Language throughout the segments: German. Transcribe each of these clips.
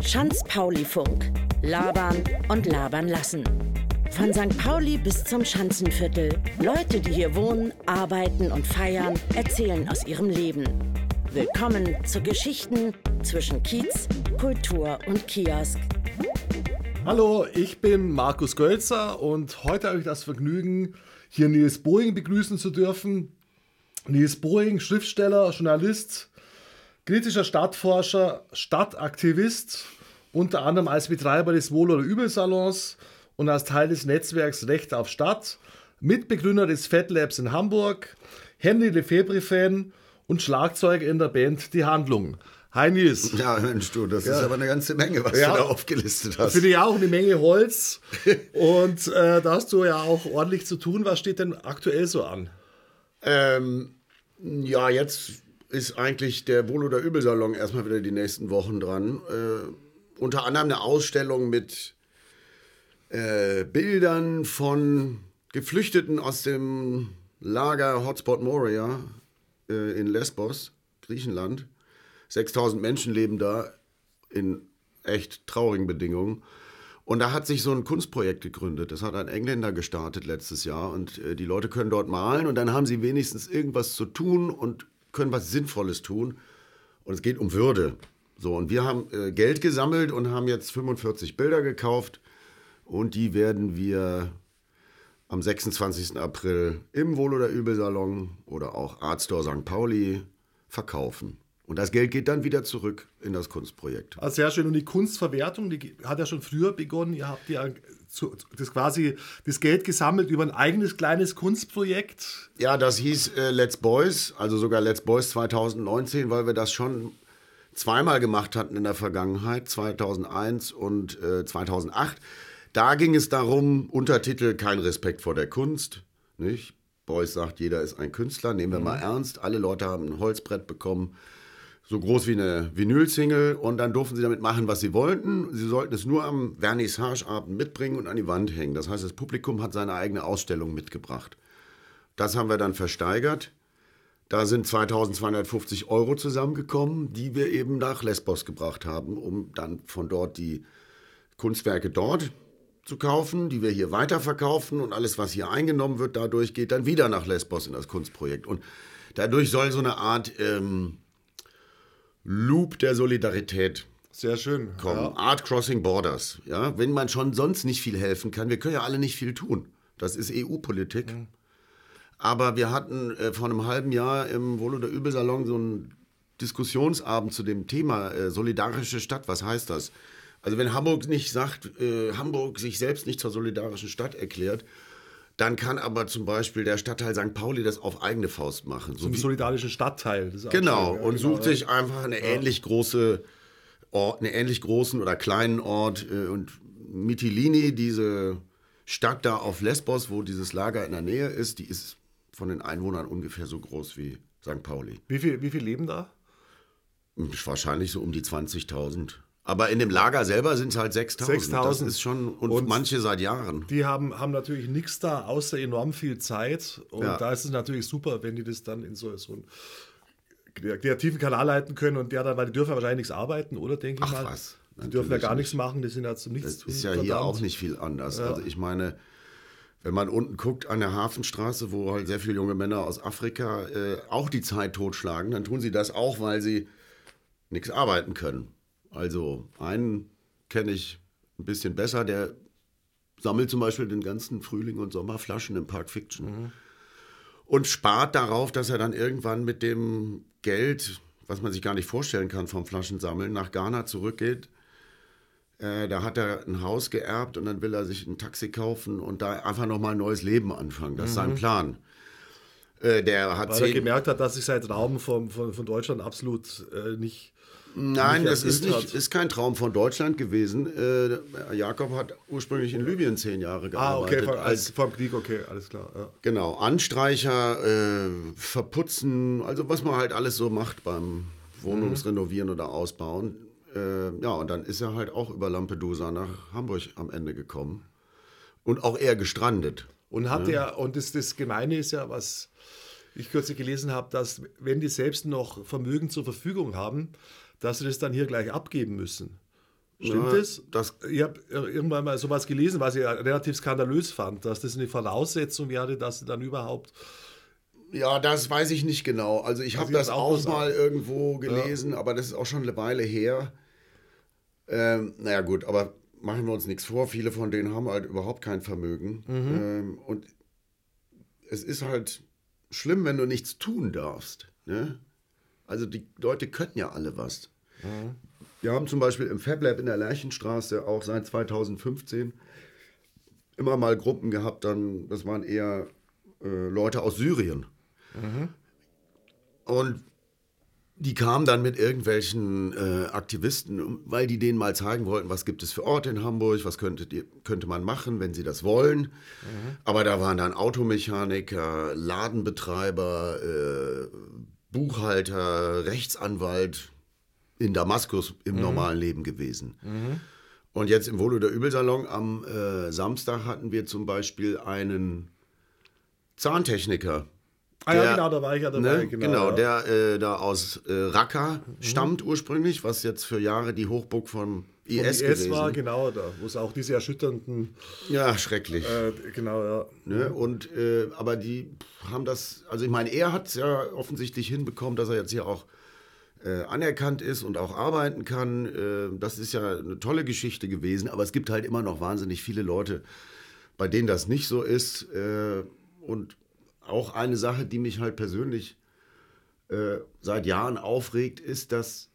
Schanz-Pauli-Funk. Labern und labern lassen. Von St. Pauli bis zum Schanzenviertel. Leute, die hier wohnen, arbeiten und feiern, erzählen aus ihrem Leben. Willkommen zu Geschichten zwischen Kiez, Kultur und Kiosk. Hallo, ich bin Markus Gölzer und heute habe ich das Vergnügen, hier Nils Boeing begrüßen zu dürfen. Nils Boeing, Schriftsteller, Journalist, kritischer Stadtforscher, Stadtaktivist, unter anderem als Betreiber des Wohl- oder Übelsalons und als Teil des Netzwerks Recht auf Stadt, Mitbegründer des Fat Labs in Hamburg, Henry Lefebvre-Fan und Schlagzeuger in der Band Die Handlung. Hi Nils. Ja, Mensch, du, das ja. ist aber eine ganze Menge, was ja. du da aufgelistet hast. Finde ich auch eine Menge Holz. Und äh, da hast du ja auch ordentlich zu tun. Was steht denn aktuell so an? Ähm, ja, jetzt ist eigentlich der Wohl- oder Übelsalon erstmal wieder die nächsten Wochen dran. Äh, unter anderem eine Ausstellung mit äh, Bildern von Geflüchteten aus dem Lager Hotspot Moria äh, in Lesbos, Griechenland. 6000 Menschen leben da in echt traurigen Bedingungen. Und da hat sich so ein Kunstprojekt gegründet. Das hat ein Engländer gestartet letztes Jahr. Und äh, die Leute können dort malen und dann haben sie wenigstens irgendwas zu tun und können was Sinnvolles tun. Und es geht um Würde. So, und wir haben äh, Geld gesammelt und haben jetzt 45 Bilder gekauft und die werden wir am 26. April im Wohl- oder Übelsalon oder auch Artstore St. Pauli verkaufen. Und das Geld geht dann wieder zurück in das Kunstprojekt. Also sehr schön. Und die Kunstverwertung, die hat ja schon früher begonnen. Ihr habt ja das quasi das Geld gesammelt über ein eigenes kleines Kunstprojekt. Ja, das hieß äh, Let's Boys, also sogar Let's Boys 2019, weil wir das schon zweimal gemacht hatten in der Vergangenheit, 2001 und äh, 2008. Da ging es darum, Untertitel Kein Respekt vor der Kunst. Nicht? Beuys sagt, jeder ist ein Künstler, nehmen wir mhm. mal ernst. Alle Leute haben ein Holzbrett bekommen, so groß wie eine Vinylsingle und dann durften sie damit machen, was sie wollten. Sie sollten es nur am Vernissageabend mitbringen und an die Wand hängen. Das heißt, das Publikum hat seine eigene Ausstellung mitgebracht. Das haben wir dann versteigert. Da sind 2250 Euro zusammengekommen, die wir eben nach Lesbos gebracht haben, um dann von dort die Kunstwerke dort zu kaufen, die wir hier weiterverkaufen und alles, was hier eingenommen wird, dadurch geht dann wieder nach Lesbos in das Kunstprojekt. Und dadurch soll so eine Art ähm, Loop der Solidarität sehr schön. Kommen. Ja. Art Crossing Borders. Ja, wenn man schon sonst nicht viel helfen kann, wir können ja alle nicht viel tun. Das ist EU-Politik. Mhm. Aber wir hatten äh, vor einem halben Jahr im Wohl- oder Übelsalon so einen Diskussionsabend zu dem Thema äh, solidarische Stadt. Was heißt das? Also wenn Hamburg nicht sagt, äh, Hamburg sich selbst nicht zur solidarischen Stadt erklärt, dann kann aber zum Beispiel der Stadtteil St. Pauli das auf eigene Faust machen. So Zum solidarischen Stadtteil. genau, und genau, sucht sich einfach eine ja. ähnlich große Ort, einen ähnlich großen oder kleinen Ort. Äh, und Mitilini, diese Stadt da auf Lesbos, wo dieses Lager in der Nähe ist, die ist von den Einwohnern ungefähr so groß wie St. Pauli. Wie viel, wie viel leben da? Wahrscheinlich so um die 20.000. Aber in dem Lager selber sind es halt 6000. Das ist schon, und, und, manche seit Jahren. Die haben, haben natürlich nichts da, außer enorm viel Zeit. Und ja. da ist es natürlich super, wenn die das dann in so, so einen kreativen Kanal leiten können und der dann, weil die dürfen ja wahrscheinlich nichts arbeiten, oder denke ich Ach, mal. Was? Die dürfen ja gar nichts machen, die sind ja zu nichts. Das ist ja verdammt. hier auch nicht viel anders. Ja. Also ich meine, wenn man unten guckt an der Hafenstraße, wo halt sehr viele junge Männer aus Afrika äh, auch die Zeit totschlagen, dann tun sie das auch, weil sie nichts arbeiten können. Also einen kenne ich ein bisschen besser, der sammelt zum Beispiel den ganzen Frühling und Sommer Flaschen im Park Fiction mhm. und spart darauf, dass er dann irgendwann mit dem Geld, was man sich gar nicht vorstellen kann vom Flaschensammeln, nach Ghana zurückgeht äh, da hat er ein Haus geerbt und dann will er sich ein Taxi kaufen und da einfach nochmal ein neues Leben anfangen. Das ist sein mhm. Plan. Äh, der hat Weil er gemerkt hat, dass sich sein Traum von, von, von Deutschland absolut äh, nicht. Nein, das ist, nicht, ist kein Traum von Deutschland gewesen. Äh, Jakob hat ursprünglich in Libyen zehn Jahre gearbeitet. Ah, okay, vor, als, vor dem Krieg, okay, alles klar. Ja. Genau, Anstreicher, äh, verputzen, also was man halt alles so macht beim Wohnungsrenovieren mhm. oder Ausbauen äh, ja, und dann ist er halt auch über Lampedusa nach Hamburg am Ende gekommen. Und auch er gestrandet. Und hat ja. er, und das, das Gemeine ist ja, was ich kürzlich gelesen habe, dass wenn die selbst noch Vermögen zur Verfügung haben, dass sie das dann hier gleich abgeben müssen. Stimmt Ja, das? das- Ich habe irgendwann mal sowas gelesen, was ich relativ skandalös fand, dass das eine Voraussetzung wäre, dass sie dann überhaupt. Ja, das weiß ich nicht genau. Also ich habe das auch auch mal irgendwo gelesen, aber das ist auch schon eine Weile her. Ähm, naja gut, aber machen wir uns nichts vor. Viele von denen haben halt überhaupt kein Vermögen. Ähm, und es ist halt schlimm, wenn du nichts tun darfst. Ne? Also die Leute können ja alle was. Wir haben zum Beispiel im Fab Lab in der Lerchenstraße auch seit 2015 immer mal Gruppen gehabt, dann, das waren eher äh, Leute aus Syrien. Und die kamen dann mit irgendwelchen äh, Aktivisten, weil die denen mal zeigen wollten, was gibt es für Orte in Hamburg, was könnte, könnte man machen, wenn sie das wollen. Aber da waren dann Automechaniker, Ladenbetreiber, äh, Buchhalter, Rechtsanwalt in Damaskus im normalen Leben gewesen. Und jetzt im Wohl- oder Übelsalon am äh, Samstag hatten wir zum Beispiel einen Zahntechniker. Ah ja, genau, da war ich ja dabei. Ne? Genau, ja. der äh, da aus äh, Raqqa stammt ursprünglich, was jetzt für Jahre die Hochburg vom Vom IS, IS gewesen. war, genau, da, wo es auch diese erschütternden, Ja, schrecklich. äh, genau, ja. Ne? Und, äh, aber die haben das, also ich meine, er hat es ja offensichtlich hinbekommen, dass er jetzt hier auch äh, anerkannt ist und auch arbeiten kann. Äh, das ist ja eine tolle Geschichte gewesen, aber es gibt halt immer noch wahnsinnig viele Leute, bei denen das nicht so ist. Äh, und auch eine Sache, die mich halt persönlich äh, seit Jahren aufregt, ist, dass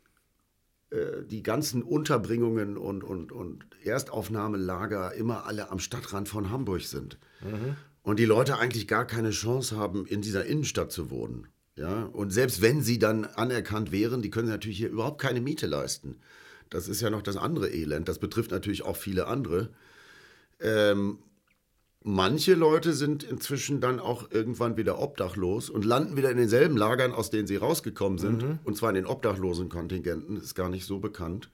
äh, die ganzen Unterbringungen und, und, und Erstaufnahmelager immer alle am Stadtrand von Hamburg sind. Und die Leute eigentlich gar keine Chance haben, in dieser Innenstadt zu wohnen. Ja? Und selbst wenn sie dann anerkannt wären, die können natürlich hier überhaupt keine Miete leisten. Das ist ja noch das andere Elend. Das betrifft natürlich auch viele andere. Ähm, manche Leute sind inzwischen dann auch irgendwann wieder obdachlos und landen wieder in denselben Lagern, aus denen sie rausgekommen sind. Und zwar in den obdachlosen Kontingenten, ist gar nicht so bekannt.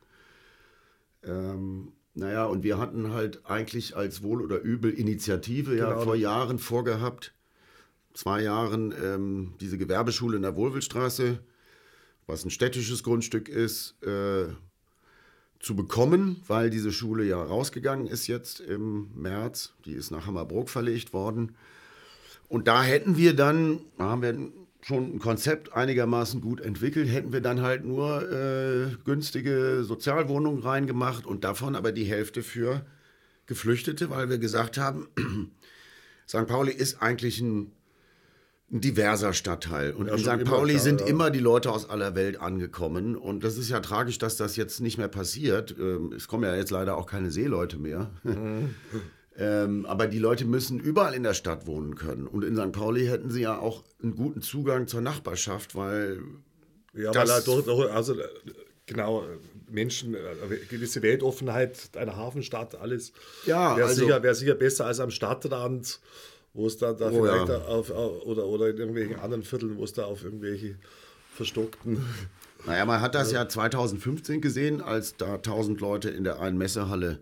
Ähm, naja, und wir hatten halt eigentlich als Wohl oder Übel Initiative ja Genau. vor Jahren vorgehabt, zwei Jahren ähm, diese Gewerbeschule in der Wohlwillstraße, was ein städtisches Grundstück ist, äh, zu bekommen, weil diese Schule ja rausgegangen ist jetzt im März. Die ist nach Hammerbrook verlegt worden. Und da hätten wir dann, da haben wir schon ein Konzept einigermaßen gut entwickelt, hätten wir dann halt nur äh, günstige Sozialwohnungen reingemacht und davon aber die Hälfte für Geflüchtete, weil wir gesagt haben, St. Pauli ist eigentlich ein, ein diverser Stadtteil. Und Ja, in St. Pauli klar, sind ja. immer die Leute aus aller Welt angekommen. Und das ist ja tragisch, dass das jetzt nicht mehr passiert. Ähm, Es kommen ja jetzt leider auch keine Seeleute mehr. ähm, aber die Leute müssen überall in der Stadt wohnen können. Und in St. Pauli hätten sie ja auch einen guten Zugang zur Nachbarschaft, weil Ja, weil doch, doch, also äh, genau, äh, Menschen, äh, eine gewisse Weltoffenheit einer Hafenstadt, alles. Ja, wäre also- sicher, wär sicher besser als am Stadtrand, wo es da, da Oh, vielleicht ja. da auf, oder, oder in irgendwelchen anderen Vierteln, wo es da auf irgendwelche verstockten. Naja, man hat das ja 2015 gesehen, als da 1000 Leute in der einen Messehalle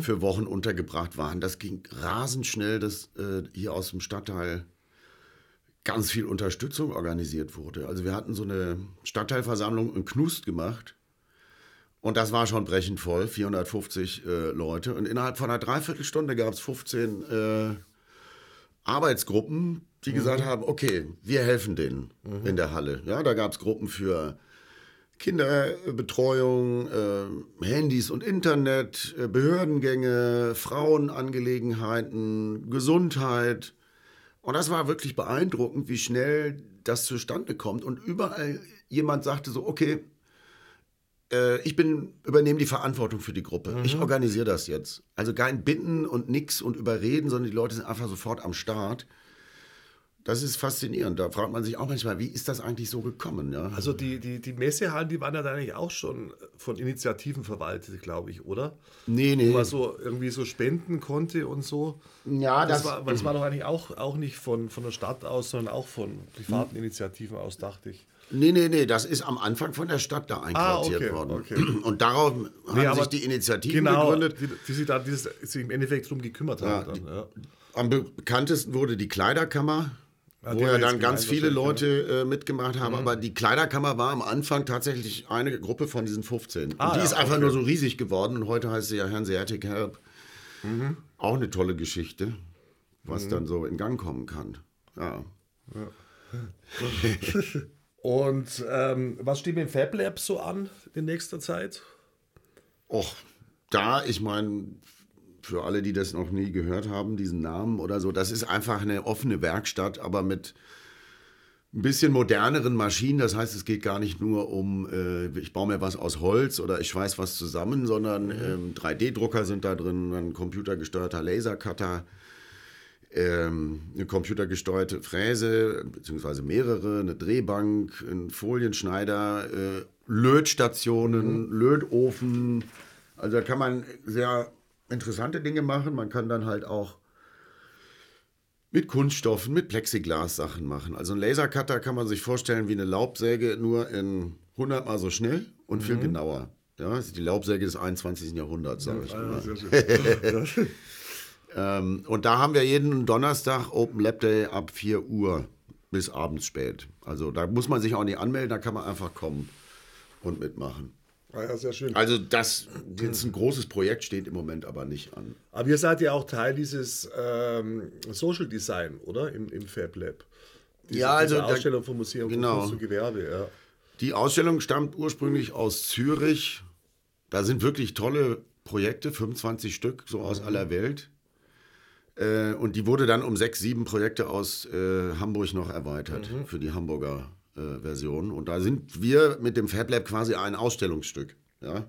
für Wochen untergebracht waren. Das ging rasend schnell, dass äh, hier aus dem Stadtteil ganz viel Unterstützung organisiert wurde. Also wir hatten so eine Stadtteilversammlung in Knust gemacht. Und das war schon brechend voll, 450 äh, Leute. Und innerhalb von einer Dreiviertelstunde gab es 15 äh, Arbeitsgruppen, die gesagt haben, okay, wir helfen denen in der Halle. Ja, da gab es Gruppen für Kinderbetreuung, äh, Handys und Internet, äh, Behördengänge, Frauenangelegenheiten, Gesundheit. Und das war wirklich beeindruckend, wie schnell das zustande kommt. Und überall jemand sagte so, okay, ich bin, übernehme die Verantwortung für die Gruppe. Ich organisiere das jetzt. Also kein Bitten und nix und überreden, sondern die Leute sind einfach sofort am Start. Das ist faszinierend. Da fragt man sich auch manchmal, wie ist das eigentlich so gekommen? Ja? Also die, die, die Messehallen, die waren ja dann eigentlich auch schon von Initiativen verwaltet, glaube ich, oder? nee, Wo nee. man so irgendwie so spenden konnte und so. Ja, Das, das, war, das war doch eigentlich auch, auch nicht von, von der Stadt aus, sondern auch von privaten Initiativen aus, dachte ich. Nee, nee, nee, das ist am Anfang von der Stadt da einquartiert Ah, okay, worden. okay. Und darauf haben Nee, aber sich die Initiativen Genau, gegründet. die, die sich da dieses, sich im Endeffekt drum gekümmert haben. Ja, dann, ja. Am bekanntesten wurde die Kleiderkammer. Ja, wo ja haben dann ganz viele Leute äh, mitgemacht haben. Aber die Kleiderkammer war am Anfang tatsächlich eine Gruppe von diesen 15. Ah, und die ja, ist einfach okay. nur so riesig geworden. Und heute heißt sie ja Hanseatic Help. Mhm. Auch eine tolle Geschichte, was dann so in Gang kommen kann. Ja. Und ähm, was steht mit dem Fab Lab so an in nächster Zeit? Och, da, ich meine, für alle, die das noch nie gehört haben, diesen Namen oder so, das ist einfach eine offene Werkstatt, aber mit ein bisschen moderneren Maschinen. Das heißt, es geht gar nicht nur um, äh, ich baue mir was aus Holz oder ich schweiß was zusammen, sondern ähm, 3D-Drucker sind da drin, ein computergesteuerter Lasercutter, ähm, eine computergesteuerte Fräse, beziehungsweise mehrere, eine Drehbank, ein Folienschneider, äh, Lötstationen, Lötofen. Also da kann man sehr interessante Dinge machen. Man kann dann halt auch mit Kunststoffen, mit Plexiglas Sachen machen. Also ein Lasercutter kann man sich vorstellen wie eine Laubsäge, nur in 100 mal so schnell und viel genauer. Ja, das ist die Laubsäge des 21. Jahrhunderts, sage ich mal. Ähm, und da haben wir jeden Donnerstag Open Lab Day ab 4 Uhr bis abends spät. Also da muss man sich auch nicht anmelden, da kann man einfach kommen und mitmachen. Ah, ja, sehr schön. Also das jetzt ein großes Projekt steht im Moment aber nicht an. Aber ihr seid ja auch Teil dieses ähm, Social Design, oder? Im, im Fab Lab. Diese, Ja, also diese da- Ausstellung vom Museum genau. Kunst und Gewerbe, ja. Die Ausstellung stammt ursprünglich aus Zürich. Da sind wirklich tolle Projekte, 25 Stück, so aus aller Welt. Äh, und die wurde dann um sechs, sieben Projekte aus äh, Hamburg noch erweitert für die Hamburger äh, Version. Und da sind wir mit dem Fab Lab quasi ein Ausstellungsstück. Ja?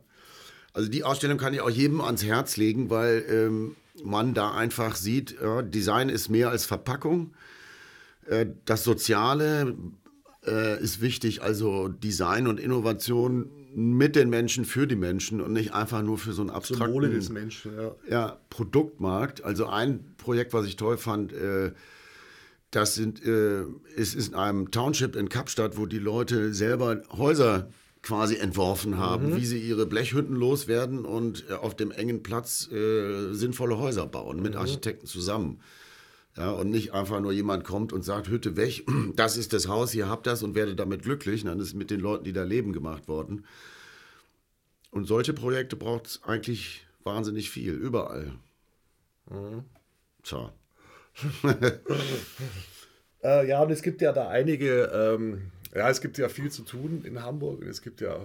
Also die Ausstellung kann ich auch jedem ans Herz legen, weil ähm, man da einfach sieht, ja, Design ist mehr als Verpackung. Äh, das Soziale äh, ist wichtig, also Design und Innovation mit den Menschen, für die Menschen und nicht einfach nur für so einen Zum Wohle des abstrakten Menschen, ja. ja, Produktmarkt. Also ein Projekt, was ich toll fand, äh, das sind, äh, es ist in einem Township in Kapstadt, wo die Leute selber Häuser quasi entworfen haben, wie sie ihre Blechhütten loswerden und äh, auf dem engen Platz äh, sinnvolle Häuser bauen, mit Architekten zusammen. Ja, und nicht einfach nur jemand kommt und sagt, Hütte weg, das ist das Haus, ihr habt das und werdet damit glücklich. Dann ist es mit den Leuten, die da leben, gemacht worden. Und solche Projekte braucht es eigentlich wahnsinnig viel, überall. Tja. Äh, ja, und es gibt ja da einige, ähm, ja, es gibt ja viel zu tun in Hamburg. und Es gibt ja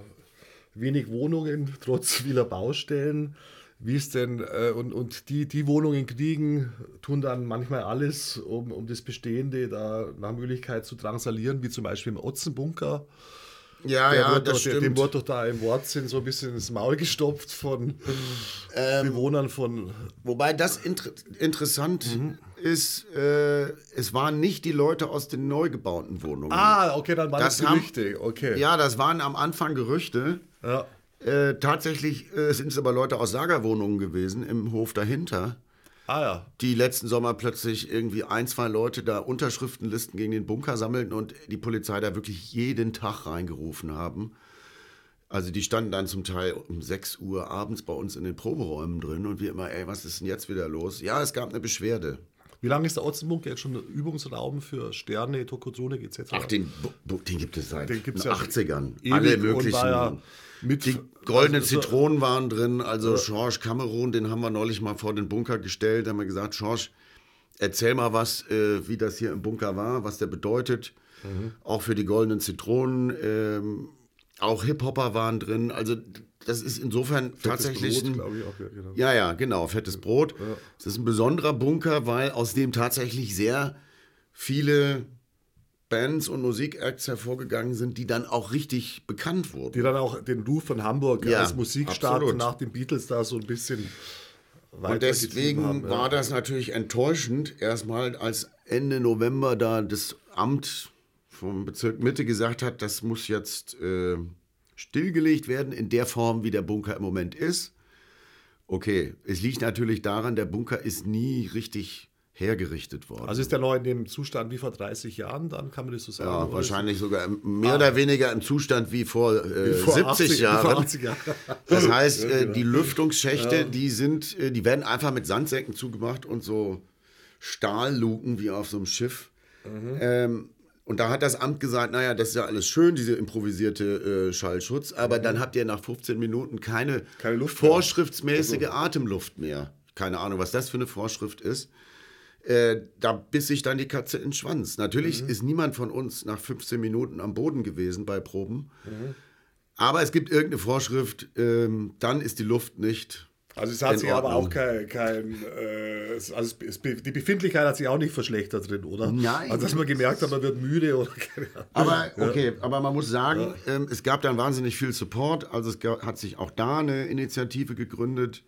wenig Wohnungen, trotz vieler Baustellen. Wie ist denn, äh, und, und die, die Wohnungen kriegen, tun dann manchmal alles, um, um das Bestehende da nach Möglichkeit zu drangsalieren, wie zum Beispiel im Otzenbunker. Ja, Der ja, wird das doch, der, dem stimmt. wurde doch da im Wortsinn so ein bisschen ins Maul gestopft von Ähm, Bewohnern von. Wobei das inter interessant ist, äh, es waren nicht die Leute aus den neu gebauten Wohnungen. Ah, okay, dann waren das, Das haben- Gerüchte. Okay. Ja, das waren am Anfang Gerüchte. Ja. Äh, tatsächlich äh, sind es aber Leute aus Sagerwohnungen gewesen im Hof dahinter, Ah ja. die letzten Sommer plötzlich irgendwie ein, zwei Leute da Unterschriftenlisten gegen den Bunker sammelten und die Polizei da wirklich jeden Tag reingerufen haben. Also die standen dann zum Teil um 6 Uhr abends bei uns in den Proberäumen drin und wir immer, ey, was ist denn jetzt wieder los? Ja, es gab eine Beschwerde. Wie lange ist der Otzenbunker jetzt schon Übungsraum für Sterne, Tokozone etc.? Ach, den, den gibt es seit Den gibt's den ja 80ern. ewig Alle möglichen. ja mit- die goldenen also so- Zitronen waren drin. Also George Cameron, den haben wir neulich mal vor den Bunker gestellt. Da haben wir gesagt, George, erzähl mal was, äh, wie das hier im Bunker war, was der bedeutet. Mhm. Auch für die goldenen Zitronen. Ähm, auch Hip-Hopper waren drin. Also das ist insofern tatsächlich Brot, ein, glaube ich auch, ja, genau. ja, ja, genau, fettes Brot. Es ist ein besonderer Bunker, weil aus dem tatsächlich sehr viele Bands und Musikacts hervorgegangen sind, die dann auch richtig bekannt wurden. Die dann auch den Ruf von Hamburg Ja, als Musikstadt absolut. nach den Beatles da so ein bisschen Und weitergetrieben deswegen haben, ja. war das natürlich enttäuschend, erstmal als Ende November da das Amt vom Bezirk Mitte gesagt hat, das muss jetzt äh, stillgelegt werden in der Form, wie der Bunker im Moment ist. Okay, es liegt natürlich daran, der Bunker ist nie richtig hergerichtet worden. Also ist der noch in dem Zustand wie vor 30 Jahren, dann kann man das so sagen? Ja, wahrscheinlich sogar mehr oder weniger im Zustand wie vor, äh, Vor 70 80 wie Jahren. Vor 80 Jahren. Das heißt, Ja, äh, genau. die Lüftungsschächte, die sind, äh, die werden einfach mit Sandsäcken zugemacht und so Stahlluken wie auf so einem Schiff Ähm, und da hat das Amt gesagt, naja, das ist ja alles schön, diese improvisierte äh, Schallschutz, aber dann habt ihr nach 15 Minuten keine, Keine vorschriftsmäßige Atemluft mehr. Keine Ahnung, was das für eine Vorschrift ist. Äh, da biss sich dann die Katze in den Schwanz. Natürlich ist niemand von uns nach 15 Minuten am Boden gewesen bei Proben. Aber es gibt irgendeine Vorschrift, ähm, dann ist die Luft nicht. Also es hat sich aber Ordnung. auch kein, kein äh, also es, die Befindlichkeit hat sich auch nicht verschlechtert drin, oder? Nein. Also dass man gemerkt hat, man wird müde oder keine Ahnung. Aber okay, aber man muss sagen, ähm, es gab dann wahnsinnig viel Support. Also es ga- hat sich auch da eine Initiative gegründet.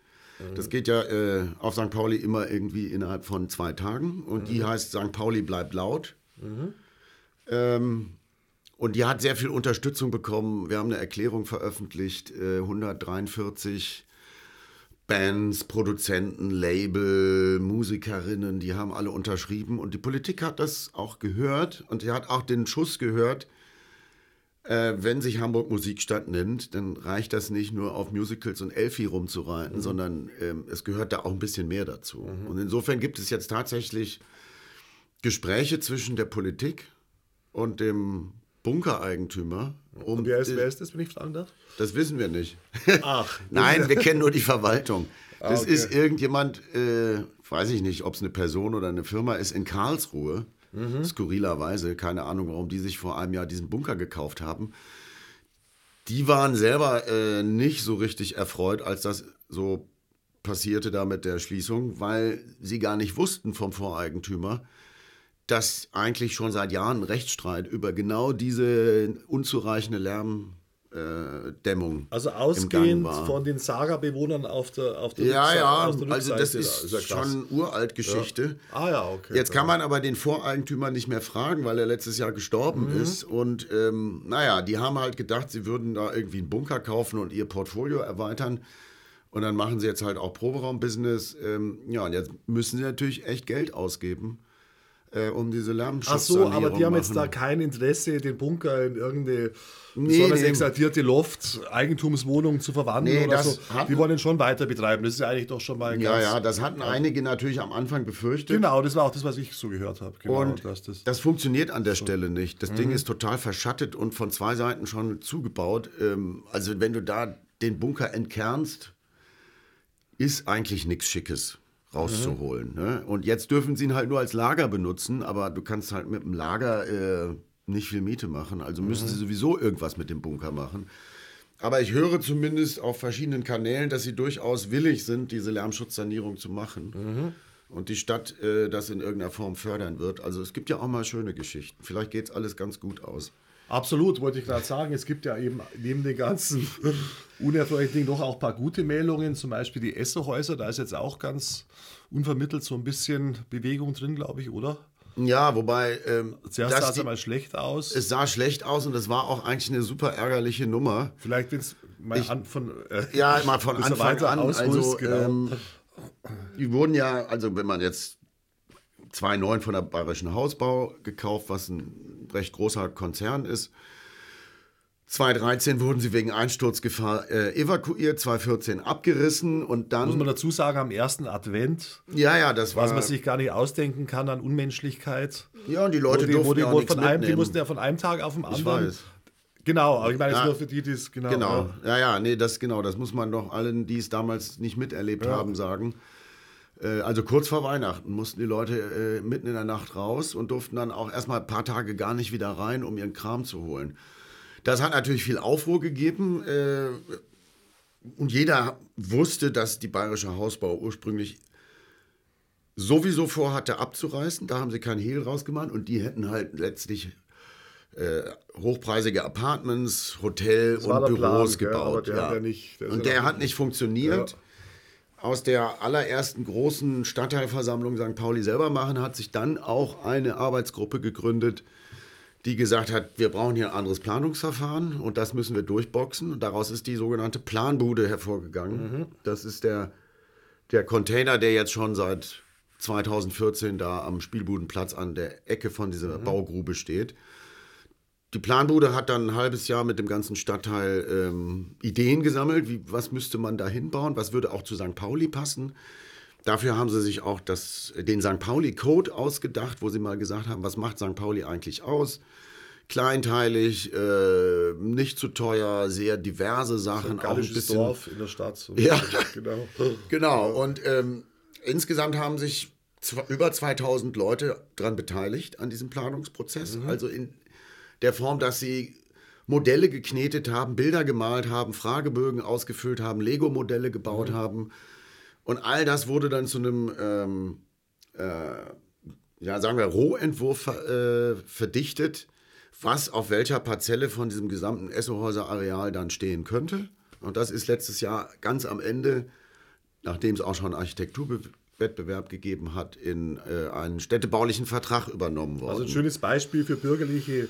Das geht ja äh, auf St. Pauli immer irgendwie innerhalb von zwei Tagen. Und die heißt St. Pauli bleibt laut. Ähm, und die hat sehr viel Unterstützung bekommen. Wir haben eine Erklärung veröffentlicht, äh, 143 Bands, Produzenten, Label, Musikerinnen, die haben alle unterschrieben und die Politik hat das auch gehört und die hat auch den Schuss gehört, äh, wenn sich Hamburg Musikstadt nennt, dann reicht das nicht nur auf Musicals und Elfi rumzureiten, sondern ähm, es gehört da auch ein bisschen mehr dazu. Und insofern gibt es jetzt tatsächlich Gespräche zwischen der Politik und dem Bunkereigentümer. Um, Und wer ist, wer ist das, wenn ich fragen darf? das wissen wir nicht. Ach, Nein, wir kennen nur die Verwaltung. Das okay. ist irgendjemand, äh, weiß ich nicht, ob es eine Person oder eine Firma ist, in Karlsruhe. Skurrilerweise, keine Ahnung, warum die sich vor einem Jahr diesen Bunker gekauft haben. Die waren selber äh, nicht so richtig erfreut, als das so passierte da mit der Schließung, weil sie gar nicht wussten vom Voreigentümer, dass eigentlich schon seit Jahren ein Rechtsstreit über genau diese unzureichende Lärmdämmung Also im Gang ausgehend war. von den Saga-Bewohnern auf der, auf der Ja, Rückseite- ja, der also das Rückseite, ist, ja schon uralt Geschichte. Ah ja, okay. Jetzt kann man aber den Voreigentümer nicht mehr fragen, weil er letztes Jahr gestorben Mhm. ist. Und ähm, naja, die haben halt gedacht, sie würden da irgendwie einen Bunker kaufen und ihr Portfolio erweitern. Und dann machen sie jetzt halt auch Proberaumbusiness. Ähm, ja, und jetzt müssen sie natürlich echt Geld ausgeben, äh, um diese Ach Lärmschutzsanierung so, aber die haben jetzt da machen. kein Interesse, den Bunker in irgendeine Nee, besonders nee. exaltierte Loft, Eigentumswohnung zu verwandeln Nee, oder so. Die wollen den schon weiter betreiben. Das ist ja eigentlich doch schon mal Ja, ganz... ja, das hatten einige natürlich am Anfang befürchtet. Genau, das war auch das, was ich so gehört habe. Genau, Und das, das funktioniert an der Stelle nicht. Das Mhm. Ding ist total verschattet und von zwei Seiten schon zugebaut. Ähm, Also wenn du da den Bunker entkernst, ist eigentlich nichts Schickes rauszuholen. Ne? Und jetzt dürfen sie ihn halt nur als Lager benutzen, aber du kannst halt mit dem Lager äh, nicht viel Miete machen. Also müssen sie sowieso irgendwas mit dem Bunker machen. Aber ich höre zumindest auf verschiedenen Kanälen, dass sie durchaus willig sind, diese Lärmschutzsanierung zu machen. Und die Stadt äh, das in irgendeiner Form fördern wird. Also es gibt ja auch mal schöne Geschichten. Vielleicht geht es alles ganz gut aus. Absolut, wollte ich gerade sagen. Es gibt ja eben neben den ganzen unerfreulichen Dingen doch auch ein paar gute Meldungen. Zum Beispiel die Essohäuser, da ist jetzt auch ganz unvermittelt so ein bisschen Bewegung drin, glaube ich, oder? Ja, wobei ähm, Zuerst sah es einmal schlecht aus. es sah schlecht aus und es war auch eigentlich eine super ärgerliche Nummer. Vielleicht, wenn es mal an, von. Äh, Ja, mal von Anfang an. ausholst, Also, genau. ähm, die wurden ja, also wenn man jetzt 2009 von der Bayerischen Hausbau gekauft, was ein recht großer Konzern ist. 2013 wurden sie wegen Einsturzgefahr äh, evakuiert, 2014 abgerissen und dann. muss man dazu sagen, am ersten Advent, ja, ja, das war. was man sich gar nicht ausdenken kann an Unmenschlichkeit. ja, und die Leute die, durften die, ja von einem, die mussten ja von einem Tag auf den anderen. weiß. Genau, aber ich meine, jetzt Ja. nur für die, die es genau. Genau, ja. ja, ja, nee, das genau, das muss man doch allen, die es damals nicht miterlebt haben, sagen. Äh, Also kurz vor Weihnachten mussten die Leute äh, mitten in der Nacht raus und durften dann auch erstmal ein paar Tage gar nicht wieder rein, um ihren Kram zu holen. Das hat natürlich viel Aufruhr gegeben äh, und jeder wusste, dass die Bayerische Hausbau ursprünglich sowieso vorhatte abzureißen. Da haben sie kein Hehl rausgemacht und die hätten halt letztlich äh, hochpreisige Apartments, Hotel war und der Plan, Büros gell, gebaut. aber der hat ja nicht- der und ja der hat nicht funktioniert. Aus der allerersten großen Stadtteilversammlung St. Pauli selber machen, hat sich dann auch eine Arbeitsgruppe gegründet, die gesagt hat, wir brauchen hier ein anderes Planungsverfahren und das müssen wir durchboxen. Und daraus ist die sogenannte Planbude hervorgegangen. Mhm. Das ist der, der Container, der jetzt schon seit 2014 da am Spielbudenplatz an der Ecke von dieser Mhm. Baugrube steht. Die Planbude hat dann ein halbes Jahr mit dem ganzen Stadtteil ähm, Ideen gesammelt, wie, was müsste man da hinbauen, was würde auch zu St. Pauli passen. Dafür haben sie sich auch das, den St. Pauli-Code ausgedacht, wo sie mal gesagt haben, was macht St. Pauli eigentlich aus? Kleinteilig, äh, nicht zu teuer, sehr diverse Sachen. Auch ein bisschen, Dorf in der Stadt. So ja, genau. genau. Und ähm, insgesamt haben sich über 2000 Leute daran beteiligt, an diesem Planungsprozess. Mhm. Also in der Form, dass sie Modelle geknetet haben, Bilder gemalt haben, Fragebögen ausgefüllt haben, Lego-Modelle gebaut mhm. haben. Und all das wurde dann zu einem, ähm, äh, ja, sagen wir, Rohentwurf äh, verdichtet, was auf welcher Parzelle von diesem gesamten Essohäuser-Areal dann stehen könnte. Und das ist letztes Jahr ganz am Ende, nachdem es auch schon einen Architekturwettbewerb gegeben hat, in äh, einen städtebaulichen Vertrag übernommen worden. Also ein schönes Beispiel für bürgerliche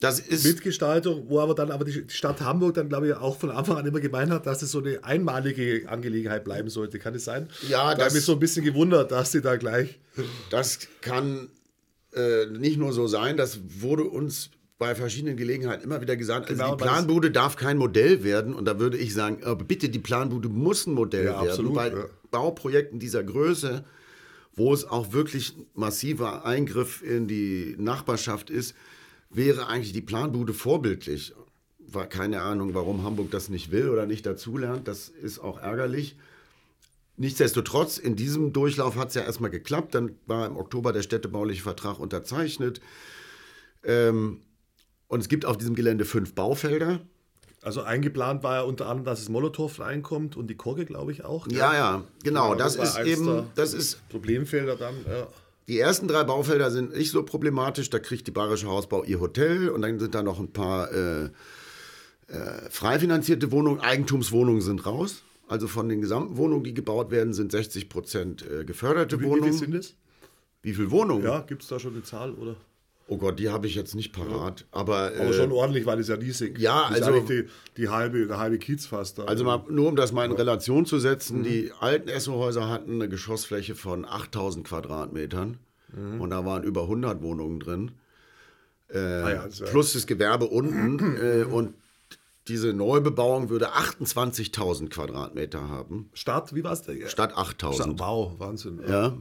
das ist Mitgestaltung, wo aber dann aber die Stadt Hamburg dann, glaube ich, auch von Anfang an immer gemeint hat, dass es so eine einmalige Angelegenheit bleiben sollte. Kann es sein? Ja, da habe ich so ein bisschen gewundert, dass sie da gleich. Das kann äh, nicht nur so sein, das wurde uns bei verschiedenen Gelegenheiten immer wieder gesagt, also genau, die Planbude darf kein Modell werden. Und da würde ich sagen, aber bitte, die Planbude muss ein Modell ja, werden. Absolut, bei ja. Bauprojekten dieser Größe, wo es auch wirklich massiver Eingriff in die Nachbarschaft ist, wäre eigentlich die Planbude vorbildlich. War keine Ahnung, warum Hamburg das nicht will oder nicht dazulernt. Das ist auch ärgerlich. Nichtsdestotrotz, in diesem Durchlauf hat es ja erstmal geklappt. Dann war im Oktober der städtebauliche Vertrag unterzeichnet. Ähm, und es gibt auf diesem Gelände fünf Baufelder. Also eingeplant war ja unter anderem, dass es Molotow reinkommt und die Korke, glaube ich, auch. Ja, ja, genau. Ja, das, das ist eben, das ist Problemfelder dann. Ja. Die ersten drei Baufelder sind nicht so problematisch. Da kriegt die Bayerische Hausbau ihr Hotel und dann sind da noch ein paar äh, äh, frei finanzierte Wohnungen. Eigentumswohnungen sind raus. Also von den gesamten Wohnungen, die gebaut werden, sind 60 Prozent äh, geförderte wie, Wohnungen. Wie viel sind es? Wie viele Wohnungen? Ja, gibt es da schon eine Zahl oder? Oh Gott, die habe ich jetzt nicht parat. Ja. Aber, aber schon äh, ordentlich, weil es ja riesig. Ja, das also die, die, halbe, der halbe Kiez fast. Da. Also mal, nur um das mal in Relation zu setzen, mhm. die alten Essohäuser hatten eine Geschossfläche von 8000 Quadratmetern. Mhm. Und da waren über 100 Wohnungen drin. Äh, ah ja, also plus das Gewerbe unten. äh, und diese Neubebauung würde 28.000 Quadratmeter haben. Stadt, wie war es? Stadt 8.000. Wow, Wahnsinn. Ja.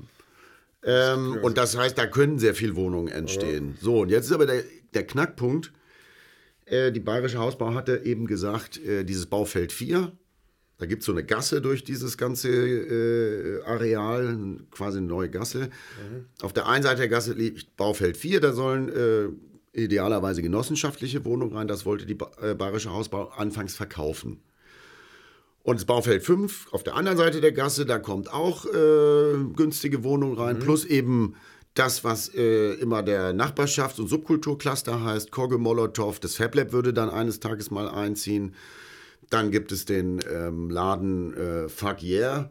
Ähm, und das heißt, da können sehr viele Wohnungen entstehen. Ja. So, und jetzt ist aber der, der Knackpunkt. Äh, die Bayerische Hausbau hatte eben gesagt, äh, dieses Baufeld 4, da gibt es so eine Gasse durch dieses ganze äh, Areal, quasi eine neue Gasse. Mhm. Auf der einen Seite der Gasse liegt Baufeld 4, da sollen äh, idealerweise genossenschaftliche Wohnungen rein. Das wollte die ba äh, Bayerische Hausbau anfangs verkaufen. Und das Baufeld 5 auf der anderen Seite der Gasse, da kommt auch äh, günstige Wohnungen rein, mhm. plus eben das, was äh, immer der Nachbarschafts- und Subkulturcluster heißt, Kogge Molotow, das FabLab würde dann eines Tages mal einziehen. Dann gibt es den ähm, Laden äh, Fuck Yeah,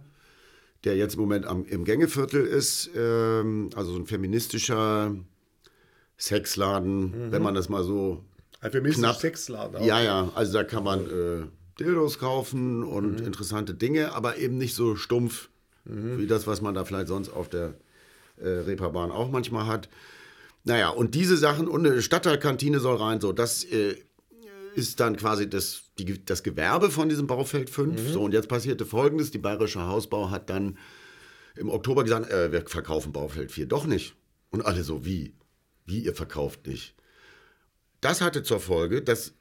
der jetzt im Moment am, im Gängeviertel ist. Ähm, also so ein feministischer Sexladen, mhm. wenn man das mal so. Ein feministischer Sexladen. Auch. Ja, ja. Also da kann man äh, Dildos kaufen und mhm. interessante Dinge, aber eben nicht so stumpf mhm. wie das, was man da vielleicht sonst auf der äh, Reeperbahn auch manchmal hat. Naja, und diese Sachen und eine Stadtteilkantine soll rein, so, das äh, ist dann quasi das, die, das Gewerbe von diesem Baufeld 5. Mhm. So, und jetzt passierte folgendes: Die Bayerische Hausbau hat dann im Oktober gesagt, äh, wir verkaufen Baufeld 4 doch nicht. Und alle so, wie? Wie ihr verkauft nicht? Das hatte zur Folge, dass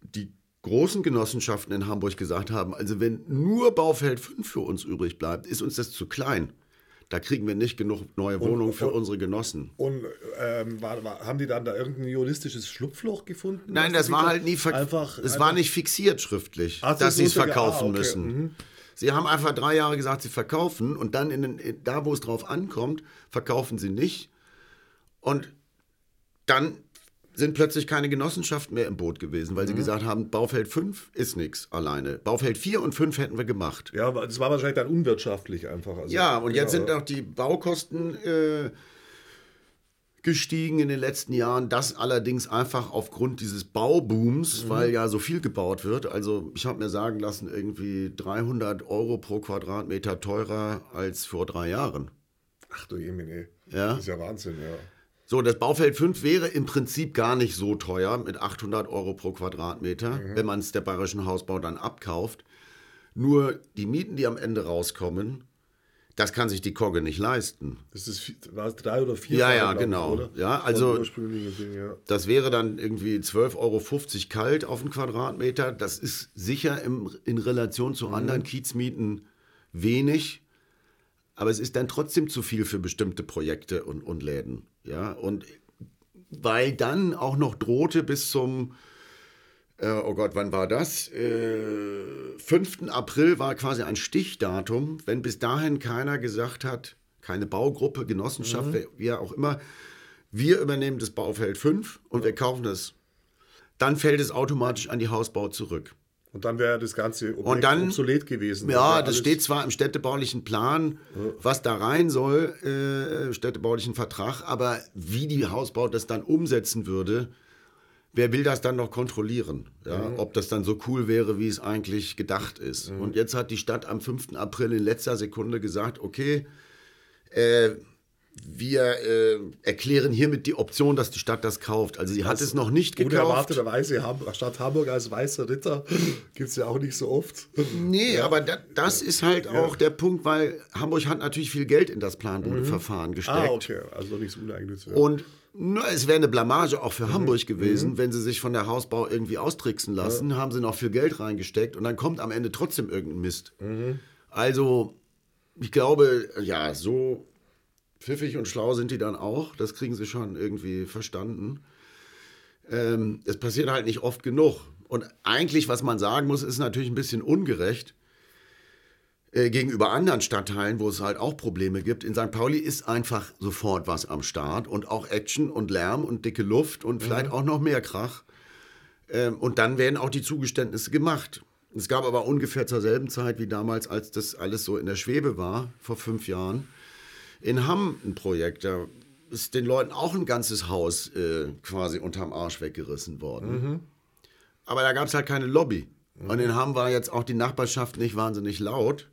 die großen Genossenschaften in Hamburg gesagt haben, also wenn nur Baufeld 5 für uns übrig bleibt, ist uns das zu klein. Da kriegen wir nicht genug neue Wohnungen und, für und, unsere Genossen. Und ähm, war, war, haben die dann da irgendein juristisches Schlupfloch gefunden? Nein, das war halt nie einfach. Es war nicht fixiert schriftlich, Ach, dass sie es verkaufen ah, okay. müssen. Mhm. Sie haben einfach drei Jahre gesagt, sie verkaufen und dann in den, da, wo es drauf ankommt, verkaufen sie nicht. Und dann sind plötzlich keine Genossenschaften mehr im Boot gewesen, weil mhm. sie gesagt haben, Baufeld 5 ist nichts alleine. Baufeld 4 und 5 hätten wir gemacht. Ja, das war wahrscheinlich dann unwirtschaftlich einfach. Also, ja, und jetzt ja, sind auch die Baukosten äh, gestiegen in den letzten Jahren. Das allerdings einfach aufgrund dieses Baubooms, mhm. weil ja so viel gebaut wird. Also ich habe mir sagen lassen, irgendwie 300 Euro pro Quadratmeter teurer als vor drei Jahren. Ach du Jemine. Ja. Das ist ja Wahnsinn, ja. So, das Baufeld 5 wäre im Prinzip gar nicht so teuer mit 800 Euro pro Quadratmeter, mhm. wenn man es der Bayerischen Hausbau dann abkauft. Nur die Mieten, die am Ende rauskommen, Das kann sich die Kogge nicht leisten. Das ist war es drei oder vier. Ja, Tage, ja, genau. oder? Ja, also- Ding, ja. Das wäre dann irgendwie 12,50 Euro kalt auf den Quadratmeter. Das ist sicher im, in Relation zu anderen Kiezmieten wenig. Aber es ist dann trotzdem zu viel für bestimmte Projekte und, und Läden. Ja, und weil dann auch noch drohte bis zum, äh, oh Gott, wann war das? Äh, 5. April war quasi ein Stichdatum. Wenn bis dahin keiner gesagt hat, keine Baugruppe, Genossenschaft, wer, wer auch immer, wir übernehmen das Baufeld 5 und wir kaufen das, dann fällt es automatisch an die Hausbau zurück. Und dann wäre das Ganze Und dann- obsolet gewesen. Ja, das steht zwar im städtebaulichen Plan, was da rein soll, äh, städtebaulichen Vertrag, aber wie die Hausbau das dann umsetzen würde, wer will das dann noch kontrollieren? Ja? Ob das dann so cool wäre, wie es eigentlich gedacht ist. Und jetzt hat die Stadt am 5. April in letzter Sekunde gesagt, okay, äh, wir äh, erklären hiermit die Option, dass die Stadt das kauft. Also sie hat es noch nicht gekauft. Unerwarteterweise Stadt Hamburg als weißer Ritter gibt es ja auch nicht so oft. Nee, aber da, das ist halt auch der Punkt, weil Hamburg hat natürlich viel Geld in das Planbodenverfahren gesteckt. Ah, okay. Also nichts Uneigennütziges. Und na, es wäre eine Blamage auch für Hamburg gewesen, wenn sie sich von der Hausbau irgendwie austricksen lassen, haben sie noch viel Geld reingesteckt und dann kommt am Ende trotzdem irgendein Mist. Also, ich glaube, ja, so pfiffig und schlau sind die dann auch. Das kriegen sie schon irgendwie verstanden. Ähm, es passiert halt nicht oft genug. Und eigentlich, was man sagen muss, ist natürlich ein bisschen ungerecht äh, gegenüber anderen Stadtteilen, wo es halt auch Probleme gibt. In St. Pauli ist einfach sofort was am Start und auch Action und Lärm und dicke Luft und vielleicht auch noch mehr Krach. Ähm, und dann werden auch die Zugeständnisse gemacht. Es gab aber ungefähr zur selben Zeit wie damals, als das alles so in der Schwebe war, vor fünf Jahren, in Hamm ein Projekt. Da ist den Leuten auch ein ganzes Haus äh, quasi unterm Arsch weggerissen worden. Aber da gab es halt keine Lobby. Und in Hamm war jetzt auch die Nachbarschaft nicht wahnsinnig laut.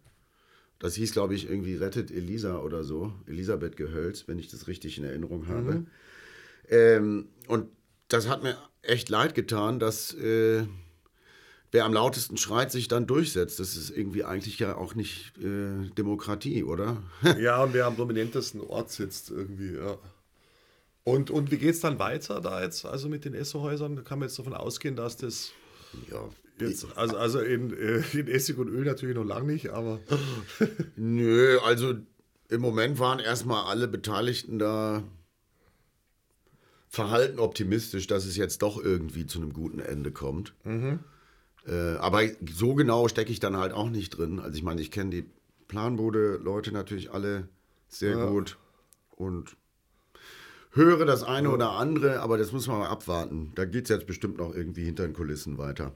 Das hieß, glaube ich, irgendwie Rettet Elisa oder so. Elisabeth Gehölz, wenn ich das richtig in Erinnerung habe. Ähm, und das hat mir echt leid getan, dass äh, wer am lautesten schreit, sich dann durchsetzt. Das ist irgendwie eigentlich ja auch nicht äh, Demokratie, oder? Ja, und wer am prominentesten Ort sitzt irgendwie, ja. Und, und wie geht es dann weiter da jetzt, also mit den Essohäusern? Da kann man jetzt davon ausgehen, dass das ja. jetzt, also, also in, äh, in Essig und Öl natürlich noch lange nicht, aber Nö, also im Moment waren erstmal alle Beteiligten da verhalten optimistisch, dass es jetzt doch irgendwie zu einem guten Ende kommt. Äh, aber so genau stecke ich dann halt auch nicht drin. Also ich meine, ich kenne die Planbude-Leute natürlich alle sehr gut und höre das eine oder andere, aber das muss man mal abwarten. Da geht es jetzt bestimmt noch irgendwie hinter den Kulissen weiter.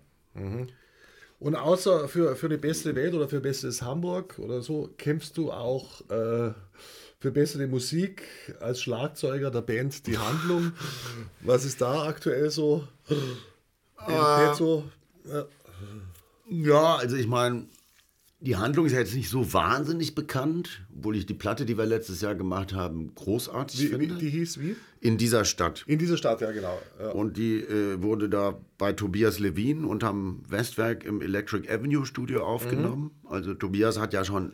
Und außer für, für eine bessere Welt oder für besseres Hamburg oder so, kämpfst du auch äh, für bessere Musik als Schlagzeuger der Band Die Handlung. Was ist da aktuell so? In petto? Ja. Ja, also ich meine, die Handlung ist ja jetzt nicht so wahnsinnig bekannt, obwohl ich die Platte, die wir letztes Jahr gemacht haben, großartig Wie, wie, finde. die hieß wie? In dieser Stadt. In dieser Stadt, ja genau. Ja. Und die äh, wurde da bei Tobias Levin unterm Westwerk im Electric Avenue Studio aufgenommen. Also Tobias hat ja schon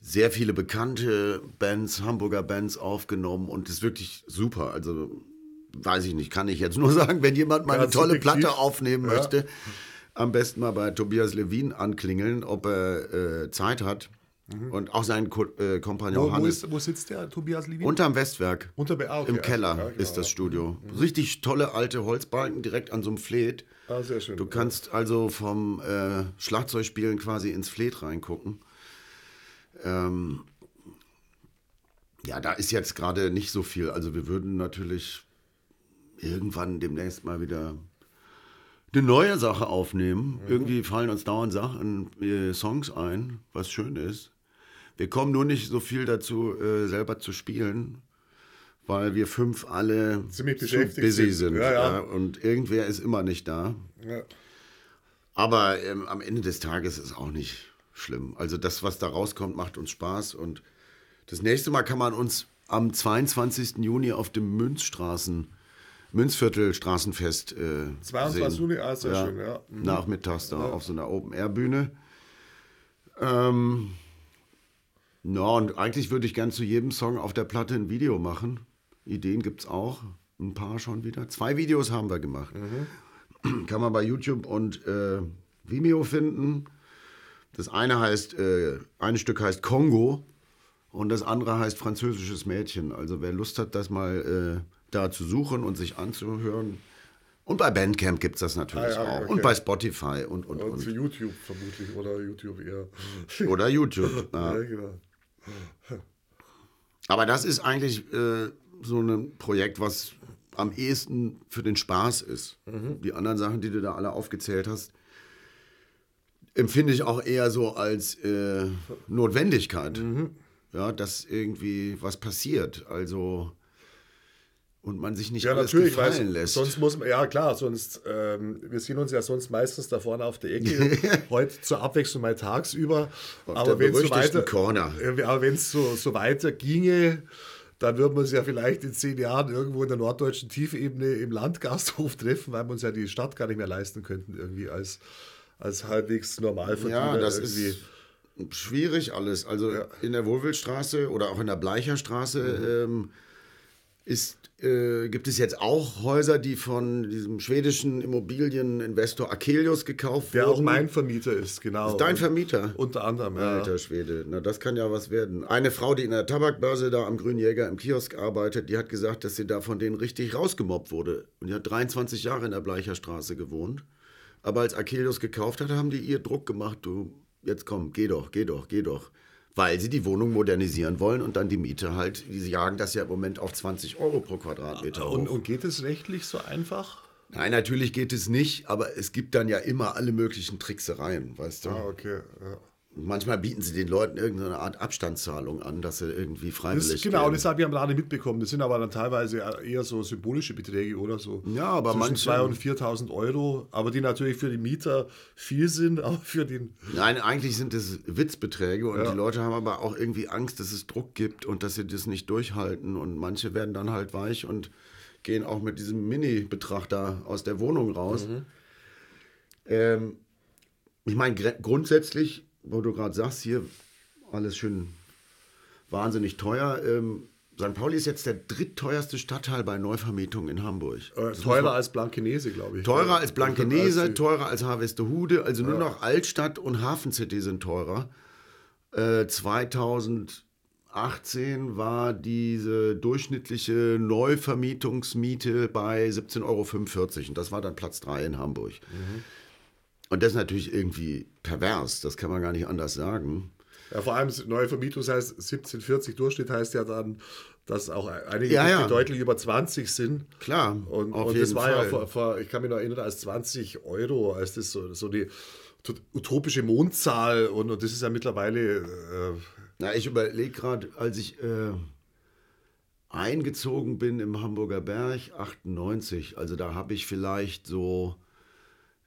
sehr viele bekannte Bands, Hamburger Bands aufgenommen und ist wirklich super. Also weiß ich nicht, kann ich jetzt nur sagen, wenn jemand mal Ja, eine tolle. Platte aufnehmen Ja. möchte, am besten mal bei Tobias Levin anklingeln, ob er äh, Zeit hat. Und auch sein Ko äh, Kompagnon wo, wo, Hannes. ist, wo sitzt der, Tobias Levin? Unterm Westwerk. Unter ah, okay, Im Keller ja, genau, ist das. Studio. Richtig tolle alte Holzbalken direkt an so einem Fleet. Ah, sehr schön. Du kannst also vom äh, Schlagzeugspielen quasi ins Fleet reingucken. Ähm, ja, da ist jetzt gerade nicht so viel. Also wir würden natürlich irgendwann demnächst mal wieder eine neue Sache aufnehmen. Irgendwie fallen uns dauernd Sachen, äh, Songs ein, was schön ist. Wir kommen nur nicht so viel dazu, äh, selber zu spielen, weil wir fünf alle Ziemlich busy sind. sind. Ja, ja. ja. Und irgendwer ist immer nicht da. Aber ähm, am Ende des Tages ist auch nicht schlimm. Also das, was da rauskommt, macht uns Spaß. Und das nächste Mal kann man uns am 22. Juni auf dem Münzstraßen, Münzviertel Straßenfest äh, 22. sehen. Juni, ah, sehr schön, ja. Mhm. Nachmittags da auf so einer Open-Air-Bühne. Ähm, Ja, und eigentlich würde ich gern zu jedem Song auf der Platte ein Video machen. Ideen gibt es auch. Ein paar schon wieder. Zwei Videos haben wir gemacht. Kann man bei YouTube und äh, Vimeo finden. Das eine heißt, äh, ein Stück heißt Kongo und das andere heißt Französisches Mädchen. Also wer Lust hat, das mal äh, da zu suchen und sich anzuhören. Und bei Bandcamp gibt es das natürlich Ah, ja, auch. okay. Und bei Spotify und, und, Und für und. YouTube vermutlich oder YouTube eher. Oder YouTube. Ja. Ja, genau. Aber das ist eigentlich äh, so ein Projekt, was am ehesten für den Spaß ist. Die anderen Sachen, die du da alle aufgezählt hast, empfinde ich auch eher so als äh, Notwendigkeit. Ja, dass irgendwie was passiert. Also und man sich nicht Ja, alles natürlich, gefallen lässt. sonst muss man, ja klar, sonst, ähm, wir sehen uns ja sonst meistens da vorne auf der Ecke, heute zur Abwechslung mal tagsüber. der aber wenn es so weiter, Corner. Äh, aber wenn es so, so weiter ginge, dann würden wir uns ja vielleicht in zehn Jahren irgendwo in der norddeutschen Tiefebene im Landgasthof treffen, weil wir uns ja die Stadt gar nicht mehr leisten könnten, irgendwie als, als halbwegs Normalverdiener. Ja, das irgendwie. ist schwierig alles. Also in der Wohlwildstraße oder auch in der Bleicherstraße Mhm. ähm, ist, äh, gibt es jetzt auch Häuser, die von diesem schwedischen Immobilieninvestor Akelius gekauft Der wurden. auch mein Vermieter ist, genau. Ist dein Vermieter? Unter anderem, ja. Alter Schwede, na das kann ja was werden. Eine Frau, die in der Tabakbörse da am Grünjäger im Kiosk arbeitet, die hat gesagt, dass sie da von denen richtig rausgemobbt wurde. Und die hat 23 Jahre in der Bleicherstraße gewohnt. Aber als Akelius gekauft hat, haben die ihr Druck gemacht, du, jetzt komm, geh doch, geh doch, geh doch. Weil sie die Wohnung modernisieren wollen und dann die Miete halt, die jagen das ja im Moment auf 20 Euro pro Quadratmeter Und, hoch. und geht es rechtlich so einfach? Nein, natürlich geht es nicht, aber es gibt dann ja immer alle möglichen Tricksereien, weißt du. Ah, okay. Ja. Manchmal bieten sie den Leuten irgendeine Art Abstandszahlung an, dass sie irgendwie Das, freiwillig genau, gehen. das habe ich am Rande mitbekommen. Das sind aber dann teilweise eher so symbolische Beträge oder so. Ja, aber Zwischen manche- 2.000 und 4.000 Euro, aber die natürlich für die Mieter viel sind, aber für den. Nein, eigentlich sind es Witzbeträge und Ja. die Leute haben aber auch irgendwie Angst, dass es Druck gibt und dass sie das nicht durchhalten und manche werden dann halt weich und gehen auch mit diesem Mini-Betrag da aus der Wohnung raus. Mhm. Ähm, ich meine, grundsätzlich, wo du gerade sagst, hier alles schön wahnsinnig teuer. Ähm, St. Pauli ist jetzt der drittteuerste Stadtteil bei Neuvermietung in Hamburg. Äh, teurer als Blankenese, glaube ich. Teurer als Blankenese, teurer als Harvestehude, also nur noch Altstadt und Hafencity sind teurer. Äh, 2018 war diese durchschnittliche Neuvermietungsmiete bei 17,45 Euro und das war dann Platz 3 in Hamburg. Und das ist natürlich irgendwie pervers, das kann man gar nicht anders sagen. Ja, vor allem neue Vermietung heißt 1740 Durchschnitt heißt ja dann, dass auch einige Ja, ja. deutlich über 20 sind. Klar, Und, auf und jeden das war ja Fall. vor, vor, ich kann mich noch erinnern, als 20 Euro, als das so, so die utopische Mondzahl und, und das ist ja mittlerweile äh, Na, ich überlege gerade, als ich äh, eingezogen bin im Hamburger Berg, 98, also da habe ich vielleicht so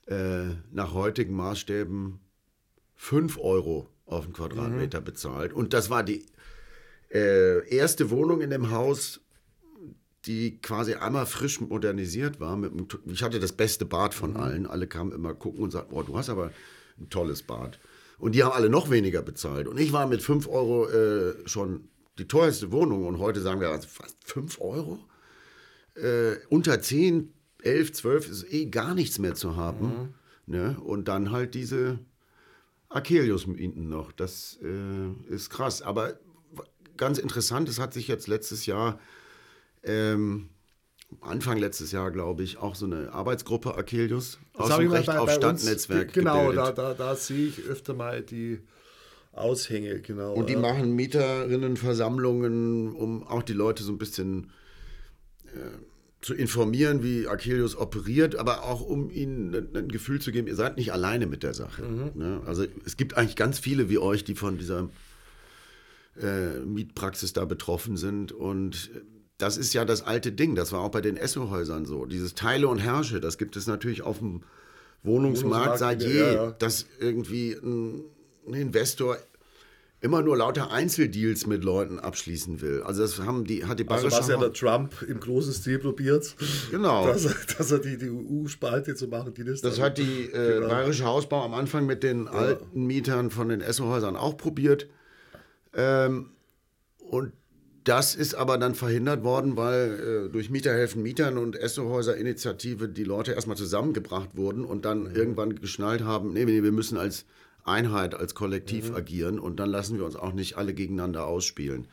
äh, nach heutigen Maßstäben 5 Euro auf den Quadratmeter bezahlt. Und das war die äh, erste Wohnung in dem Haus, die quasi einmal frisch modernisiert war. Einem, ich hatte das beste Bad von allen. Alle kamen immer gucken und sagten, boah, du hast aber ein tolles Bad. Und die haben alle noch weniger bezahlt. Und ich war mit 5 Euro äh, schon die teuerste Wohnung. Und heute sagen wir, also fast 5 Euro? Äh, unter 10, 11, 12 ist eh gar nichts mehr zu haben. Ne? Und dann halt diese Akelius-Mieten noch. Das äh, ist krass. Aber ganz interessant, es hat sich jetzt letztes Jahr, ähm, Anfang letztes Jahr, glaube ich, auch so eine Arbeitsgruppe Akelius aus dem Recht bei- auf Stadtnetzwerk Genau, da, da, da sehe ich öfter mal die Aushänge, genau. Und die machen Mieterinnenversammlungen, um auch die Leute so ein bisschen äh, zu informieren, wie Akelius operiert, aber auch um ihnen ein, Gefühl zu geben, ihr seid nicht alleine mit der Sache. Ne? Also es gibt eigentlich ganz viele wie euch, die von dieser äh, Mietpraxis da betroffen sind. Und das ist ja das alte Ding. Das war auch bei den Esso-Häusern so. Dieses Teile und Herrsche, das gibt es natürlich auf dem Wohnungsmarkt Wohnungsmarkt, seit ja, je, ja. dass irgendwie ein, ein Investor immer nur lauter Einzeldeals mit Leuten abschließen will. Also das haben die, hat die also Bayerische was ja der Trump im großen Stil probiert, Genau. dass, er- dass er die, die EU-Spalte zu machen, die das Das hat die äh, Genau. Bayerische Hausbau am Anfang mit den alten Mietern von den Esso-Häusern auch probiert. Ähm, und das ist aber dann verhindert worden, weil äh, durch Mieter helfen Mietern und Essohäuser-Initiative die Leute erstmal zusammengebracht wurden und dann mhm. irgendwann geschnallt haben, nee, nee, wir müssen als Einheit, als Kollektiv mhm. agieren und dann lassen wir uns auch nicht alle gegeneinander ausspielen.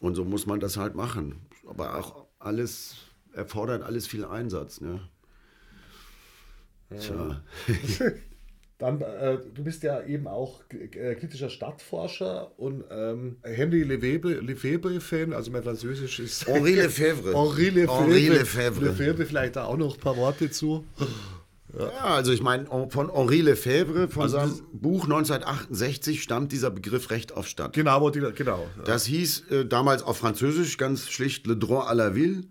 Und so muss man das halt machen. Aber auch alles erfordert alles viel Einsatz. Ne? Tja. Dann, äh, du bist ja eben auch äh, kritischer Stadtforscher und ähm, Henry Lefebvre-Fan, also mein Französisch ist. Henri Lefebvre. Henri Lefebvre. Henri Lefebvre. Lefebvre, vielleicht da auch noch ein paar Worte zu. Ja, ja also ich meine, von Henri Lefebvre, von also seinem Buch 1968 stammt dieser Begriff Recht auf Stadt. Genau, genau. Ja. Das hieß äh, damals auf Französisch ganz schlicht Le Droit à la Ville.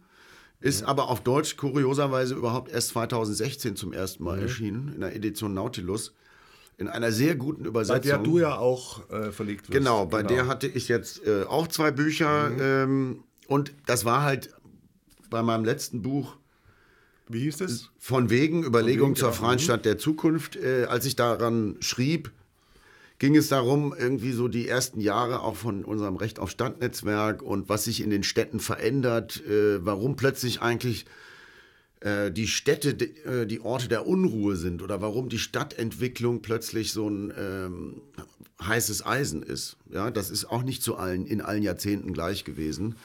Ist mhm. aber auf Deutsch kurioserweise überhaupt erst 2016 zum ersten Mal mhm. erschienen, in der Edition Nautilus. In einer sehr guten Übersetzung. Bei der du ja auch äh, verlegt wirst. Genau, bei genau. der hatte ich jetzt äh, auch zwei Bücher. Mhm. Ähm, und das war halt bei meinem letzten Buch. Wie hieß es? Von wegen Überlegung zur genau. freien mhm. Stadt der Zukunft. Äh, als ich daran schrieb, ging es darum, irgendwie so die ersten Jahre auch von unserem Recht auf Stadtnetzwerk und was sich in den Städten verändert, äh, warum plötzlich eigentlich äh, die Städte äh, die Orte der Unruhe sind oder warum die Stadtentwicklung plötzlich so ein ähm, heißes Eisen ist. Ja, das ist auch nicht zu allen, in allen Jahrzehnten gleich gewesen.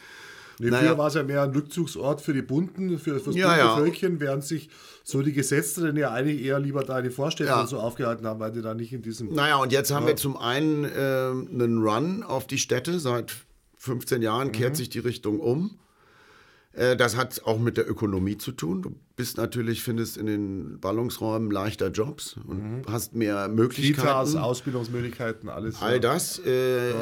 Nee, naja. Früher war es ja mehr ein Rückzugsort für die Bunten, für, für das ja, bunte ja. Völkchen, während sich so die Gesetzten ja eigentlich eher lieber da in die Vorstädte ja. so aufgehalten haben, weil die da nicht in diesem. Naja, und jetzt haben wir zum einen äh, einen Run auf die Städte. Seit 15 Jahren mhm. kehrt sich die Richtung um. Äh, das hat auch mit der Ökonomie zu tun. Du bist natürlich, findest in den Ballungsräumen leichter Jobs und mhm. hast mehr Möglichkeiten. Kitas, Ausbildungsmöglichkeiten, alles. All das. Äh.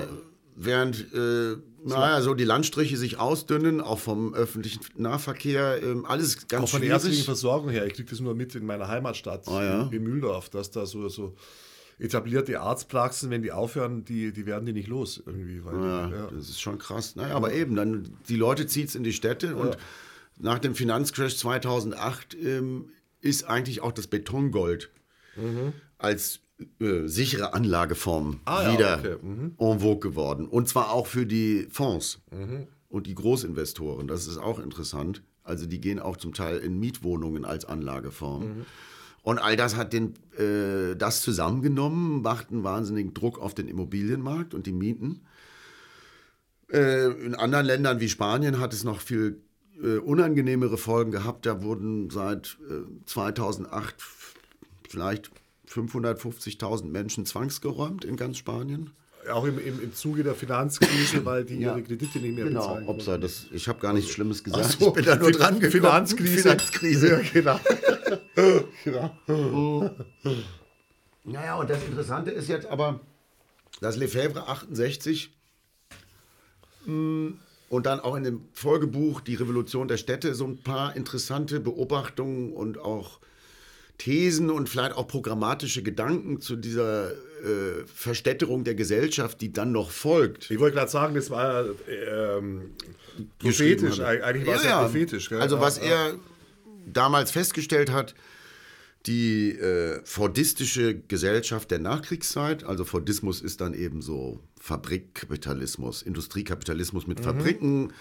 Während äh, naja, so die Landstriche sich ausdünnen, auch vom öffentlichen Nahverkehr, ähm, alles ganz Auch von der ärztlichen Versorgung her. Ich kriege das nur mit in meiner Heimatstadt, ah, ja. in Mühldorf, dass da so, so etablierte Arztpraxen, wenn die aufhören, die, die werden die nicht los irgendwie. Weil ja, ja. Das ist schon krass. Naja, aber eben, dann die Leute zieht es in die Städte und nach dem Finanzcrash 2008 ähm, ist eigentlich auch das Betongold mhm. als äh, sichere Anlageform ah, wieder ja, okay. mhm. en vogue geworden. Und zwar auch für die Fonds mhm. und die Großinvestoren. Das ist auch interessant. Also die gehen auch zum Teil in Mietwohnungen als Anlageform. Mhm. Und all das hat den, äh, das zusammengenommen, macht einen wahnsinnigen Druck auf den Immobilienmarkt und die Mieten. Äh, in anderen Ländern wie Spanien hat es noch viel äh, unangenehmere Folgen gehabt. Da wurden seit 2008 äh, vielleicht 550.000 Menschen zwangsgeräumt in ganz Spanien. Auch im, im, im Zuge der Finanzkrise, weil die ja. ihre Kredite nicht mehr genau, bezahlen Opsa, das, Ich habe gar nichts Schlimmes gesagt. So, ich bin da nur dran gekommen. Finanzkrise. Finanzkrise. Ja, genau. genau. naja, und das Interessante ist jetzt aber, dass Lefebvre 68 mh, und dann auch in dem Folgebuch Die Revolution der Städte so ein paar interessante Beobachtungen und auch Thesen und vielleicht auch programmatische Gedanken zu dieser äh, Verstädterung der Gesellschaft, die dann noch folgt. Ich wollte gerade sagen, das war ähm, prophetisch, eigentlich war es ja, ja, prophetisch. Gell? Also was er damals festgestellt hat, die äh, fordistische Gesellschaft der Nachkriegszeit, also Fordismus ist dann eben so Fabrikkapitalismus, Industriekapitalismus mit mhm. Fabriken,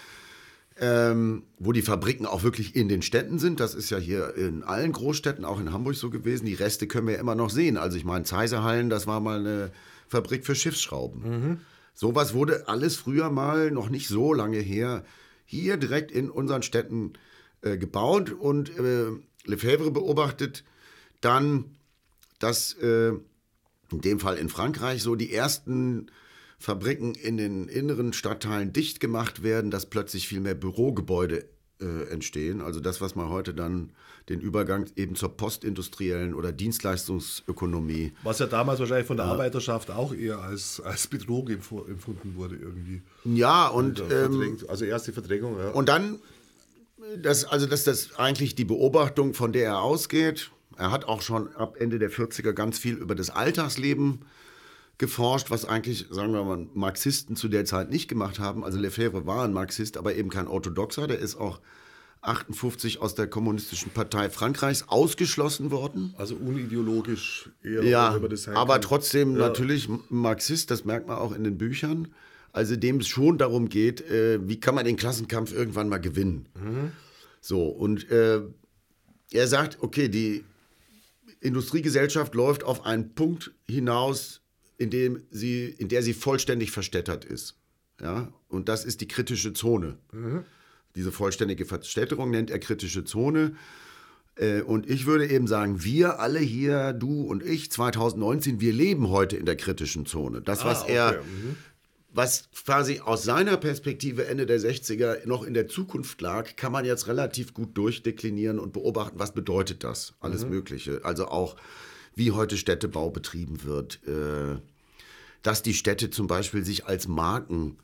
ähm, wo die Fabriken auch wirklich in den Städten sind. Das ist ja hier in allen Großstädten, auch in Hamburg so gewesen. Die Reste können wir ja immer noch sehen. Also ich meine, Zeiserhallen, das war mal eine Fabrik für Schiffsschrauben. Mhm. Sowas wurde alles früher mal, noch nicht so lange her, hier direkt in unseren Städten äh, gebaut. Und äh, Lefebvre beobachtet dann, dass äh, in dem Fall in Frankreich so die ersten Fabriken in den inneren Stadtteilen dicht gemacht werden, dass plötzlich viel mehr Bürogebäude äh, entstehen. Also das, was man heute dann den Übergang eben zur postindustriellen oder Dienstleistungsökonomie. Was ja damals wahrscheinlich von der ja. Arbeiterschaft auch eher als, als Betrug empfunden wurde irgendwie. Ja, und. Ähm, also erst die Verdrängung, ja. Und dann, das, also dass das eigentlich die Beobachtung, von der er ausgeht. Er hat auch schon ab Ende der 40er ganz viel über das Alltagsleben äh, geforscht, was eigentlich, sagen wir mal, Marxisten zu der Zeit nicht gemacht haben. Also Lefebvre war ein Marxist, aber eben kein orthodoxer. Der ist auch 58 aus der Kommunistischen Partei Frankreichs ausgeschlossen worden. Also unideologisch eher. Ja, über das sein aber kann. trotzdem Ja. natürlich Marxist, das merkt man auch in den Büchern. Also dem es schon darum geht, äh, wie kann man den Klassenkampf irgendwann mal gewinnen. So, und äh, er sagt, okay, die Industriegesellschaft läuft auf einen Punkt hinaus, in, dem sie, in der sie vollständig verstädtert ist. Ja? Und das ist die kritische Zone. Diese vollständige Verstädterung nennt er kritische Zone. Äh, Und ich würde eben sagen, wir alle hier, du und ich, 2019, wir leben heute in der kritischen Zone. Das, was Ah, okay. er, was quasi aus seiner Perspektive Ende der 60er noch in der Zukunft lag, kann man jetzt relativ gut durchdeklinieren und beobachten, was bedeutet das? Alles Mögliche. Also auch, wie heute Städtebau betrieben wird, äh, dass die Städte zum Beispiel sich als Marken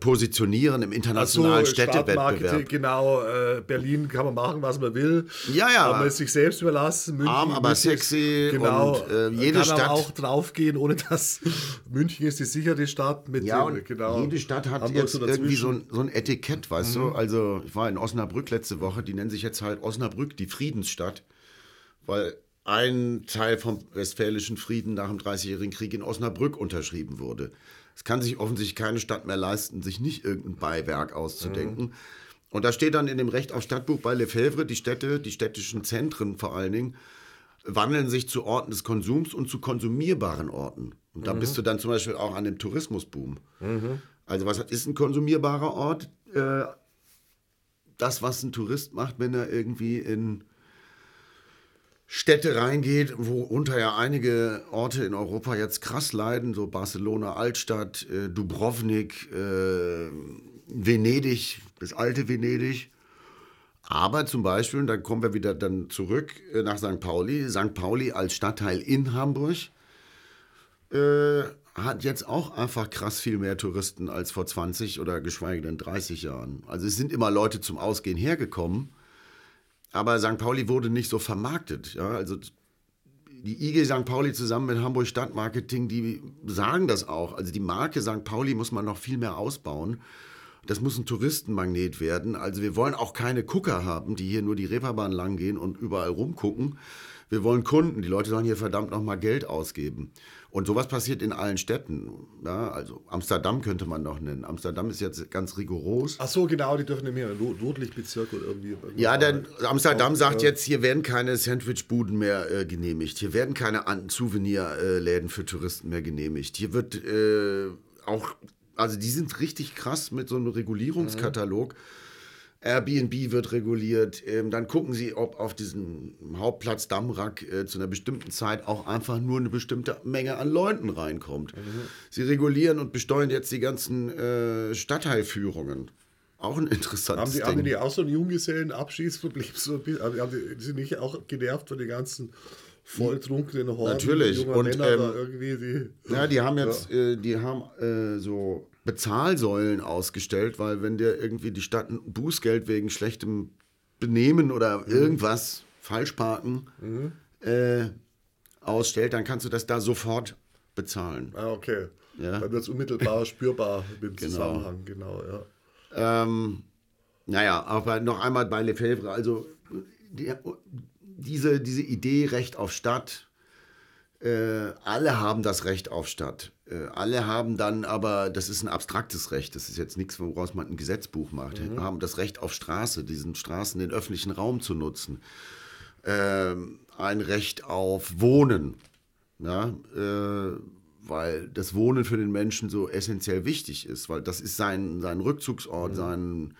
positionieren im internationalen Stadtmarketing, Städtewettbewerb. genau. Äh, Berlin kann man machen, was man will. Ja, ja. Aber man ist sich selbst überlassen. München, Arm, aber München sexy Genau. und, äh, jede kann Stadt- auch draufgehen, ohne dass München ist die sichere Stadt. Mit Ja, dem, und genau, jede Stadt hat Hamburg jetzt so irgendwie so ein, so ein Etikett, weißt Mhm. du? Also, ich war in Osnabrück letzte Woche, die nennen sich jetzt halt Osnabrück die Friedensstadt, weil ein Teil vom Westfälischen Frieden nach dem Dreißigjährigen Krieg in Osnabrück unterschrieben wurde. Es kann sich offensichtlich keine Stadt mehr leisten, sich nicht irgendein Beiwerk auszudenken. Mhm. Und da steht dann in dem Recht auf Stadtbuch bei Lefebvre, die Städte, die städtischen Zentren vor allen Dingen, wandeln sich zu Orten des Konsums und zu konsumierbaren Orten. Und da bist du dann zum Beispiel auch an dem Tourismusboom. Also was ist ein konsumierbarer Ort? Äh, das, was ein Tourist macht, wenn er irgendwie in Städte reingeht, worunter ja einige Orte in Europa jetzt krass leiden, so Barcelona Altstadt, äh, Dubrovnik, äh, Venedig, das alte Venedig. Aber zum Beispiel, und dann kommen wir wieder dann zurück äh, nach St. Pauli, St. Pauli als Stadtteil in Hamburg äh, hat jetzt auch einfach krass viel mehr Touristen als vor 20 oder geschweige denn 30 Jahren. Also es sind immer Leute zum Ausgehen hergekommen, aber St. Pauli wurde nicht so vermarktet. Ja? Also die IG St. Pauli zusammen mit Hamburg Stadtmarketing, die sagen das auch. Also die Marke St. Pauli muss man noch viel mehr ausbauen. Das muss ein Touristenmagnet werden. Also wir wollen auch keine Gucker haben, die hier nur die Reeperbahn lang gehen und überall rumgucken. Wir wollen Kunden. Die Leute sollen hier verdammt noch mal Geld ausgeben. Und sowas passiert in allen Städten. Ja, also Amsterdam könnte man noch nennen. Amsterdam ist jetzt ganz rigoros. Ach so, genau, die dürfen nicht mehr. Rotlichtbezirk oder irgendwie. Ja, denn Amsterdam sagt jetzt, hier werden keine Sandwichbuden mehr äh, genehmigt. Hier werden keine Souvenirläden für Touristen mehr genehmigt. Hier wird äh, auch, also die sind richtig krass mit so einem Regulierungskatalog. Airbnb wird reguliert. Ähm, dann gucken sie, ob auf diesem Hauptplatz Dammrack äh, zu einer bestimmten Zeit auch einfach nur eine bestimmte Menge an Leuten reinkommt. Sie regulieren und besteuern jetzt die ganzen äh, Stadtteilführungen. Auch ein interessantes Haben die, Ding. haben die auch so einen Junggesellenabschiedsproblem? So, ein bisschen? haben die, sind nicht auch genervt von den ganzen volltrunkenen Horden Natürlich. Und, Männer ähm, irgendwie, die... Ja, die haben jetzt, äh, die haben äh, so Bezahlsäulen ausgestellt, weil wenn dir irgendwie die Stadt ein Bußgeld wegen schlechtem Benehmen oder irgendwas Falschparken äh, ausstellt, dann kannst du das da sofort bezahlen. Ah, okay. Ja. Dann wird es unmittelbar spürbar mit dem Genau. Zusammenhang, genau, ja. Ähm, naja, aber noch einmal bei Lefebvre, also die, diese, diese Idee Recht auf Stadt, äh, alle haben das Recht auf Stadt. Äh, alle haben dann aber, das ist ein abstraktes Recht, das ist jetzt nichts, woraus man ein Gesetzbuch macht, haben das Recht auf Straße, diesen Straßen, den öffentlichen Raum zu nutzen. Ähm, ein Recht auf Wohnen. Ja, äh, weil das Wohnen für den Menschen so essentiell wichtig ist, weil das ist sein, sein Rückzugsort, sein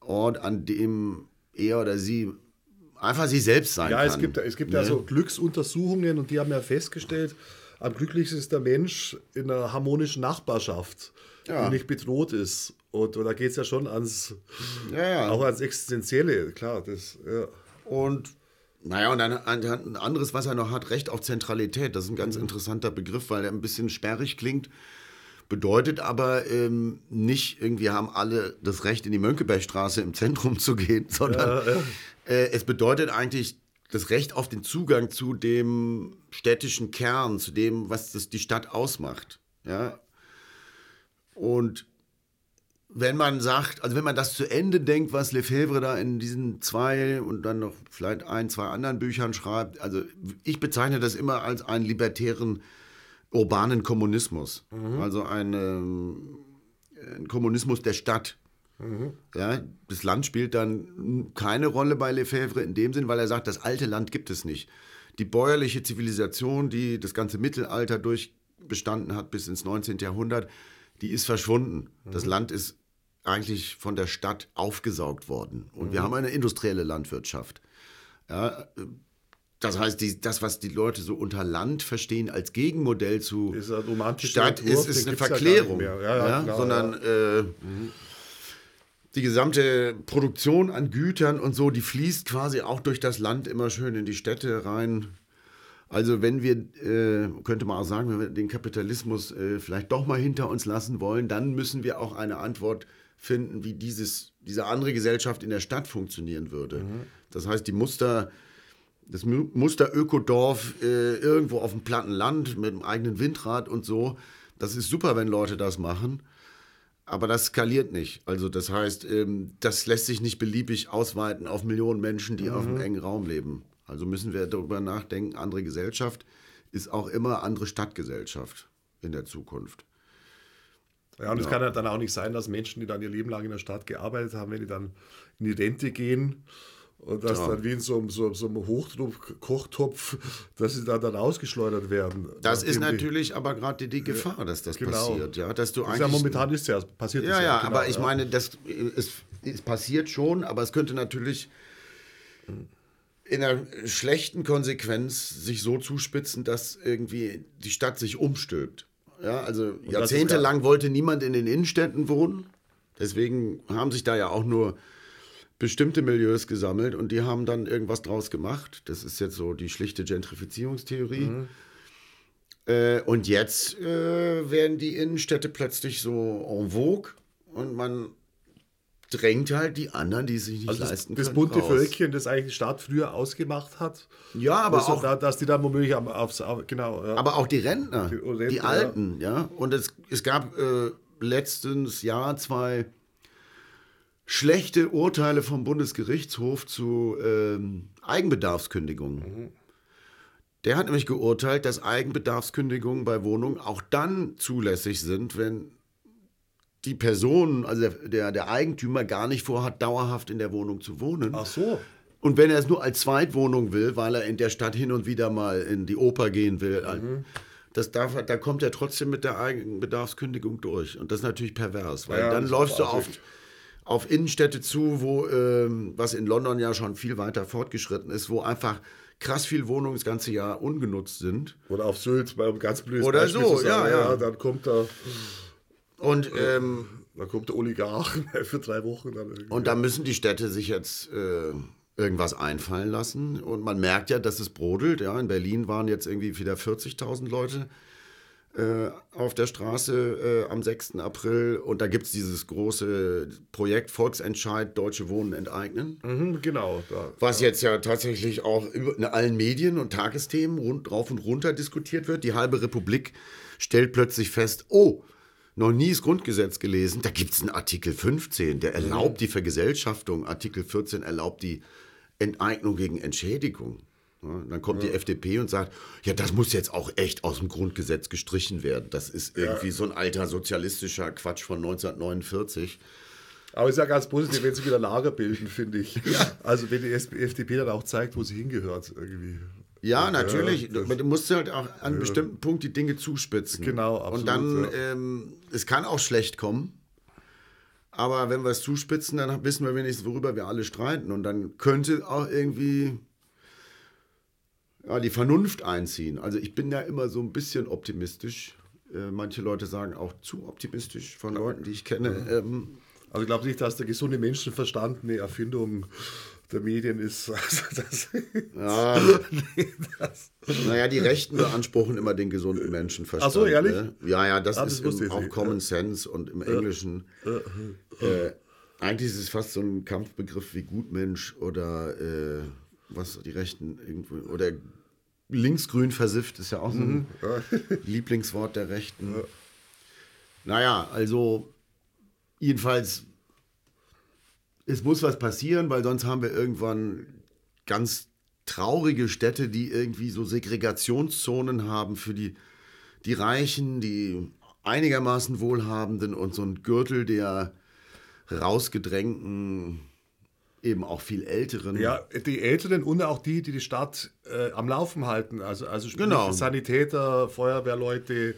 Ort, an dem er oder sie einfach sie selbst sein Ja, kann. es gibt, es gibt ja Ne? so Glücksuntersuchungen und die haben ja festgestellt, am glücklichsten ist der Mensch in einer harmonischen Nachbarschaft, Ja. die nicht bedroht ist. Und, und da geht es ja schon ans, Ja, ja. auch ans Existenzielle, klar. Das, ja. Und naja, und ein, ein anderes, was er noch hat, Recht auf Zentralität. Das ist ein ganz interessanter Begriff, weil er ein bisschen sperrig klingt. Bedeutet aber ähm, nicht, irgendwie haben alle das Recht, in die Mönckebergstraße im Zentrum zu gehen, sondern Äh, es bedeutet eigentlich das Recht auf den Zugang zu dem städtischen Kern, zu dem, was das die Stadt ausmacht. Ja? Und wenn man sagt, also wenn man das zu Ende denkt, was Lefebvre da in diesen zwei und dann noch vielleicht ein, zwei anderen Büchern schreibt, also ich bezeichne das immer als einen libertären urbanen Kommunismus. Mhm. Also ein, ähm, ein, Kommunismus der Stadt. Mhm. Ja, das Land spielt dann keine Rolle bei Lefebvre in dem Sinn, weil er sagt, das alte Land gibt es nicht. Die bäuerliche Zivilisation, die das ganze Mittelalter durchbestanden hat bis ins 19. Jahrhundert, die ist verschwunden. Mhm. Das Land ist eigentlich von der Stadt aufgesaugt worden. Und mhm. wir haben eine industrielle Landwirtschaft. Ja, das heißt, die, das, was die Leute so unter Land verstehen als Gegenmodell zu Stadt, Entwurf, ist, ist eine Verklärung. Ja ja, ja, klar, sondern äh, die gesamte Produktion an Gütern und so, die fließt quasi auch durch das Land immer schön in die Städte rein. Also wenn wir, äh, könnte man auch sagen, wenn wir den Kapitalismus äh, vielleicht doch mal hinter uns lassen wollen, dann müssen wir auch eine Antwort finden, wie dieses, diese andere Gesellschaft in der Stadt funktionieren würde. Mhm. Das heißt, die Muster, das Muster Ökodorf äh, irgendwo auf dem platten Land mit einem eigenen Windrad und so, das ist super, wenn Leute das machen. Aber das skaliert nicht. Also das heißt, ähm, das lässt sich nicht beliebig ausweiten auf Millionen Menschen, die mhm. auf einem engen Raum leben. Also müssen wir darüber nachdenken, andere Gesellschaft ist auch immer andere Stadtgesellschaft in der Zukunft. Ja, und es kann ja dann auch nicht sein, dass Menschen, die dann ihr Leben lang in der Stadt gearbeitet haben, wenn die dann in die Rente gehen und das ja. dann wie in so, so, so einem Hochdruck-Kochtopf, dass sie dann, dann ausgeschleudert werden. Das ist natürlich die, aber gerade die, Gefahr, dass das genau. passiert. Ja, dass du eigentlich, ja, momentan ist ja, passiert ja. Ja, ja, genau, aber ich meine, das, es, es passiert schon, aber es könnte natürlich in einer schlechten Konsequenz sich so zuspitzen, dass irgendwie die Stadt sich umstülpt. Ja, also jahrzehntelang wollte niemand in den Innenstädten wohnen. Deswegen haben sich da ja auch nur bestimmte Milieus gesammelt und die haben dann irgendwas draus gemacht. Das ist jetzt so die schlichte Gentrifizierungstheorie. Mhm. Äh, und jetzt äh, werden die Innenstädte plötzlich so en vogue und man drängt halt die anderen, die sich nicht also leisten das, können. Das bunte raus. Völkchen, das eigentlich die Stadt früher ausgemacht hat. Ja, aber also, auch. Da, dass die dann womöglich aufs. Genau. Ja. Aber auch die Rentner, die, Rentner, die Alten, ja. ja. Und es, es gab äh, letztens Jahr zwei schlechte Urteile vom Bundesgerichtshof zu ähm, Eigenbedarfskündigungen. Mhm. Der hat nämlich geurteilt, dass Eigenbedarfskündigungen bei Wohnungen auch dann zulässig sind, wenn die Person, also der, der, Eigentümer, gar nicht vorhat, dauerhaft in der Wohnung zu wohnen. Ach so. Und wenn er es nur als Zweitwohnung will, weil er in der Stadt hin und wieder mal in die Oper gehen will, mhm. das darf, da kommt er trotzdem mit der Eigenbedarfskündigung durch. Und das ist natürlich pervers, weil ja, dann läufst du auf, auf Innenstädte zu, wo, ähm, was in London ja schon viel weiter fortgeschritten ist, wo einfach krass viel Wohnungen das ganze Jahr ungenutzt sind. Oder auf Sylt, bei einem ganz blödes Oder Beispiel so, ja, ja, ja. Dann kommt da. Und ähm, dann kommt der Oligarch für drei Wochen. Dann irgendwie. Und da müssen die Städte sich jetzt äh, irgendwas einfallen lassen. Und man merkt ja, dass es brodelt. Ja, in Berlin waren jetzt irgendwie wieder 40.000 Leute äh, auf der Straße äh, am 6. April. Und da gibt es dieses große Projekt Volksentscheid Deutsche Wohnen enteignen. Mhm, genau. Da, was ja. jetzt ja tatsächlich auch in allen Medien und Tagesthemen rund, rauf und runter diskutiert wird. Die halbe Republik stellt plötzlich fest, oh, noch nie das Grundgesetz gelesen. Da gibt es einen Artikel 15, der erlaubt die Vergesellschaftung. Artikel 14 erlaubt die Enteignung gegen Entschädigung. Ja, dann kommt ja. die FDP und sagt, ja, das muss jetzt auch echt aus dem Grundgesetz gestrichen werden. Das ist irgendwie ja. so ein alter sozialistischer Quatsch von 1949. Aber es ist ja ganz positiv, wenn sie wieder Lager bilden, finde ich. Ja. Also wenn die FDP dann auch zeigt, wo sie hingehört irgendwie. Ja, natürlich. Ja, du musst halt auch an einem bestimmten Punkt die Dinge zuspitzen. Genau, absolut. Und dann, ähm, es kann auch schlecht kommen. Aber wenn wir es zuspitzen, dann wissen wir wenigstens, worüber wir alle streiten. Und dann könnte auch irgendwie ja, die Vernunft einziehen. Also ich bin ja immer so ein bisschen optimistisch. Äh, manche Leute sagen auch zu optimistisch von Leuten, die ich kenne. Ähm, also ich glaube nicht, dass der gesunde Menschenverstand eine Erfindung der Medien ist. Also das, ja, das. Naja, die Rechten beanspruchen immer den gesunden Menschenverstand. Ach so, ehrlich? Ne? Ja, ja, das, ah, das ist auch Common Sense und im Englischen. Äh, eigentlich ist es fast so ein Kampfbegriff wie Gutmensch oder äh, was die Rechten irgendwo oder linksgrün versifft ist ja auch so ein mhm. Lieblingswort der Rechten. Naja, also jedenfalls, es muss was passieren, weil sonst haben wir irgendwann ganz traurige Städte, die irgendwie so Segregationszonen haben für die, die Reichen, die einigermaßen Wohlhabenden und so ein Gürtel der rausgedrängten, eben auch viel Älteren. Ja, die Älteren und auch die, die die Stadt äh, am Laufen halten. Also, also Genau. Sanitäter, Feuerwehrleute,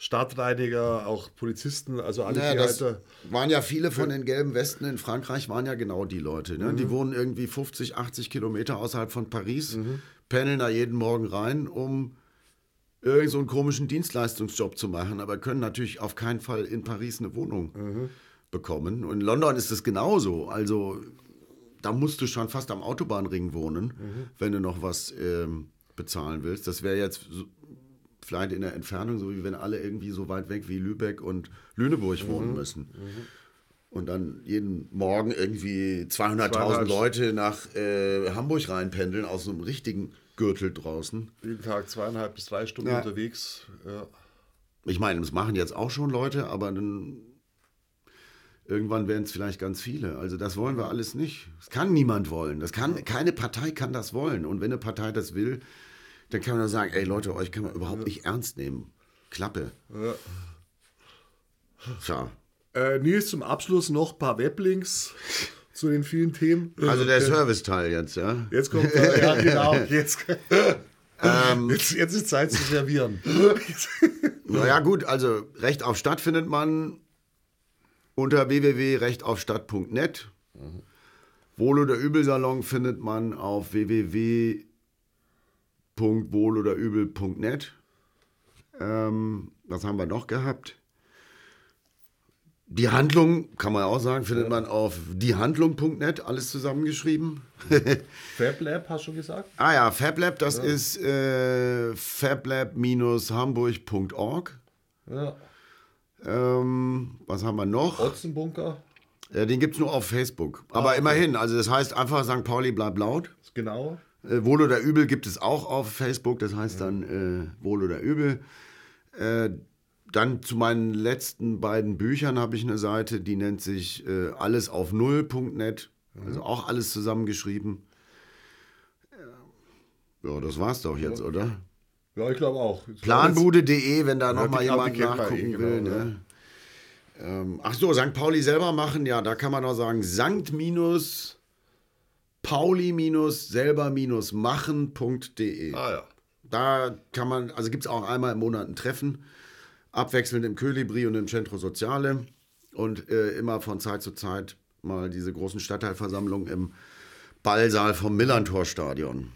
Stadtreiniger, auch Polizisten, also alle, Naja, die das waren ja viele von den gelben Westen in Frankreich, waren ja genau die Leute. Ne? Mhm. Die wohnen irgendwie 50, 80 Kilometer außerhalb von Paris, Mhm. pendeln da jeden Morgen rein, um irgend so einen komischen Dienstleistungsjob zu machen, aber können natürlich auf keinen Fall in Paris eine Wohnung Mhm. bekommen. Und in London ist es genauso. Also da musst du schon fast am Autobahnring wohnen, Mhm. wenn du noch was ähm, bezahlen willst. Das wäre jetzt so, vielleicht in der Entfernung, so wie wenn alle irgendwie so weit weg wie Lübeck und Lüneburg Mhm. wohnen müssen. Und dann jeden Morgen irgendwie 200.000 200. Leute nach äh, Hamburg reinpendeln aus so einem richtigen Gürtel draußen. jeden Tag zweieinhalb bis drei Stunden Ja. unterwegs. Ja. Ich meine, das machen jetzt auch schon Leute, aber dann irgendwann werden es vielleicht ganz viele. Also das wollen wir alles nicht. Das kann niemand wollen. Das kann, keine Partei kann das wollen. Und wenn eine Partei das will, dann kann man nur sagen, ey Leute, euch kann man überhaupt nicht ernst nehmen. Klappe. Ja. Tja. Äh, Nils, zum Abschluss noch ein paar Weblinks zu den vielen Themen. Also der Serviceteil jetzt, ja. Jetzt kommt er, ja genau, jetzt, Ähm. jetzt, jetzt ist Zeit zu servieren. Naja, gut, also Recht auf Stadt findet man unter www.rechtaufstadt.net. Wohl- oder Übelsalon findet man auf www.wohl-oder-übel.net. Ähm, was haben wir noch gehabt? Die Handlung, kann man auch sagen, findet man auf diehandlung.net, alles zusammengeschrieben. FabLab, hast du schon gesagt? Ah ja, FabLab, das ist äh, fablab-hamburg.org. Ja. Ähm, was haben wir noch? Otzenbunker, Ja, den gibt es nur auf Facebook. Aber immerhin, also das heißt einfach St. Pauli bleibt laut. genau. Äh, Wohl oder Übel gibt es auch auf Facebook, das heißt dann äh, Wohl oder Übel. Äh, dann zu meinen letzten beiden Büchern habe ich eine Seite, die nennt sich äh, alles auf null.net. Also auch alles zusammengeschrieben. Ja, das war's doch jetzt, oder? Ja, ich glaube auch. Planbude.de, wenn da nochmal aber jemand nachgucken eh, will. genau, Ne? Ähm, ach so, St. Pauli selber machen, ja, da kann man auch sagen, Sankt minus Pauli minus selber minus machen.de. Ah ja. Da kann man, also gibt es auch einmal im Monat ein Treffen, abwechselnd im Kölibri und im Centro Soziale und äh, immer von Zeit zu Zeit mal diese großen Stadtteilversammlungen im Ballsaal vom Millantor-Stadion,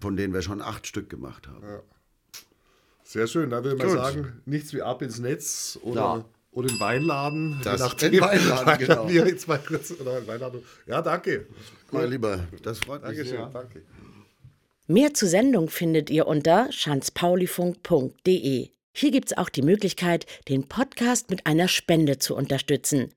von denen wir schon acht Stück gemacht haben. Sehr schön. Da würde man sagen, nichts wie ab ins Netz oder, Ja. oder in Weinladen. Das- je nachdem. in Weinladen, genau. Ja, jetzt mal kurz, oder in Weinladen. Ja, danke. Mein Lieber, das freut mich Dankeschön, sehr. danke. Mehr zur Sendung findet ihr unter schanzpaulifunk.de. Hier gibt's auch die Möglichkeit, den Podcast mit einer Spende zu unterstützen.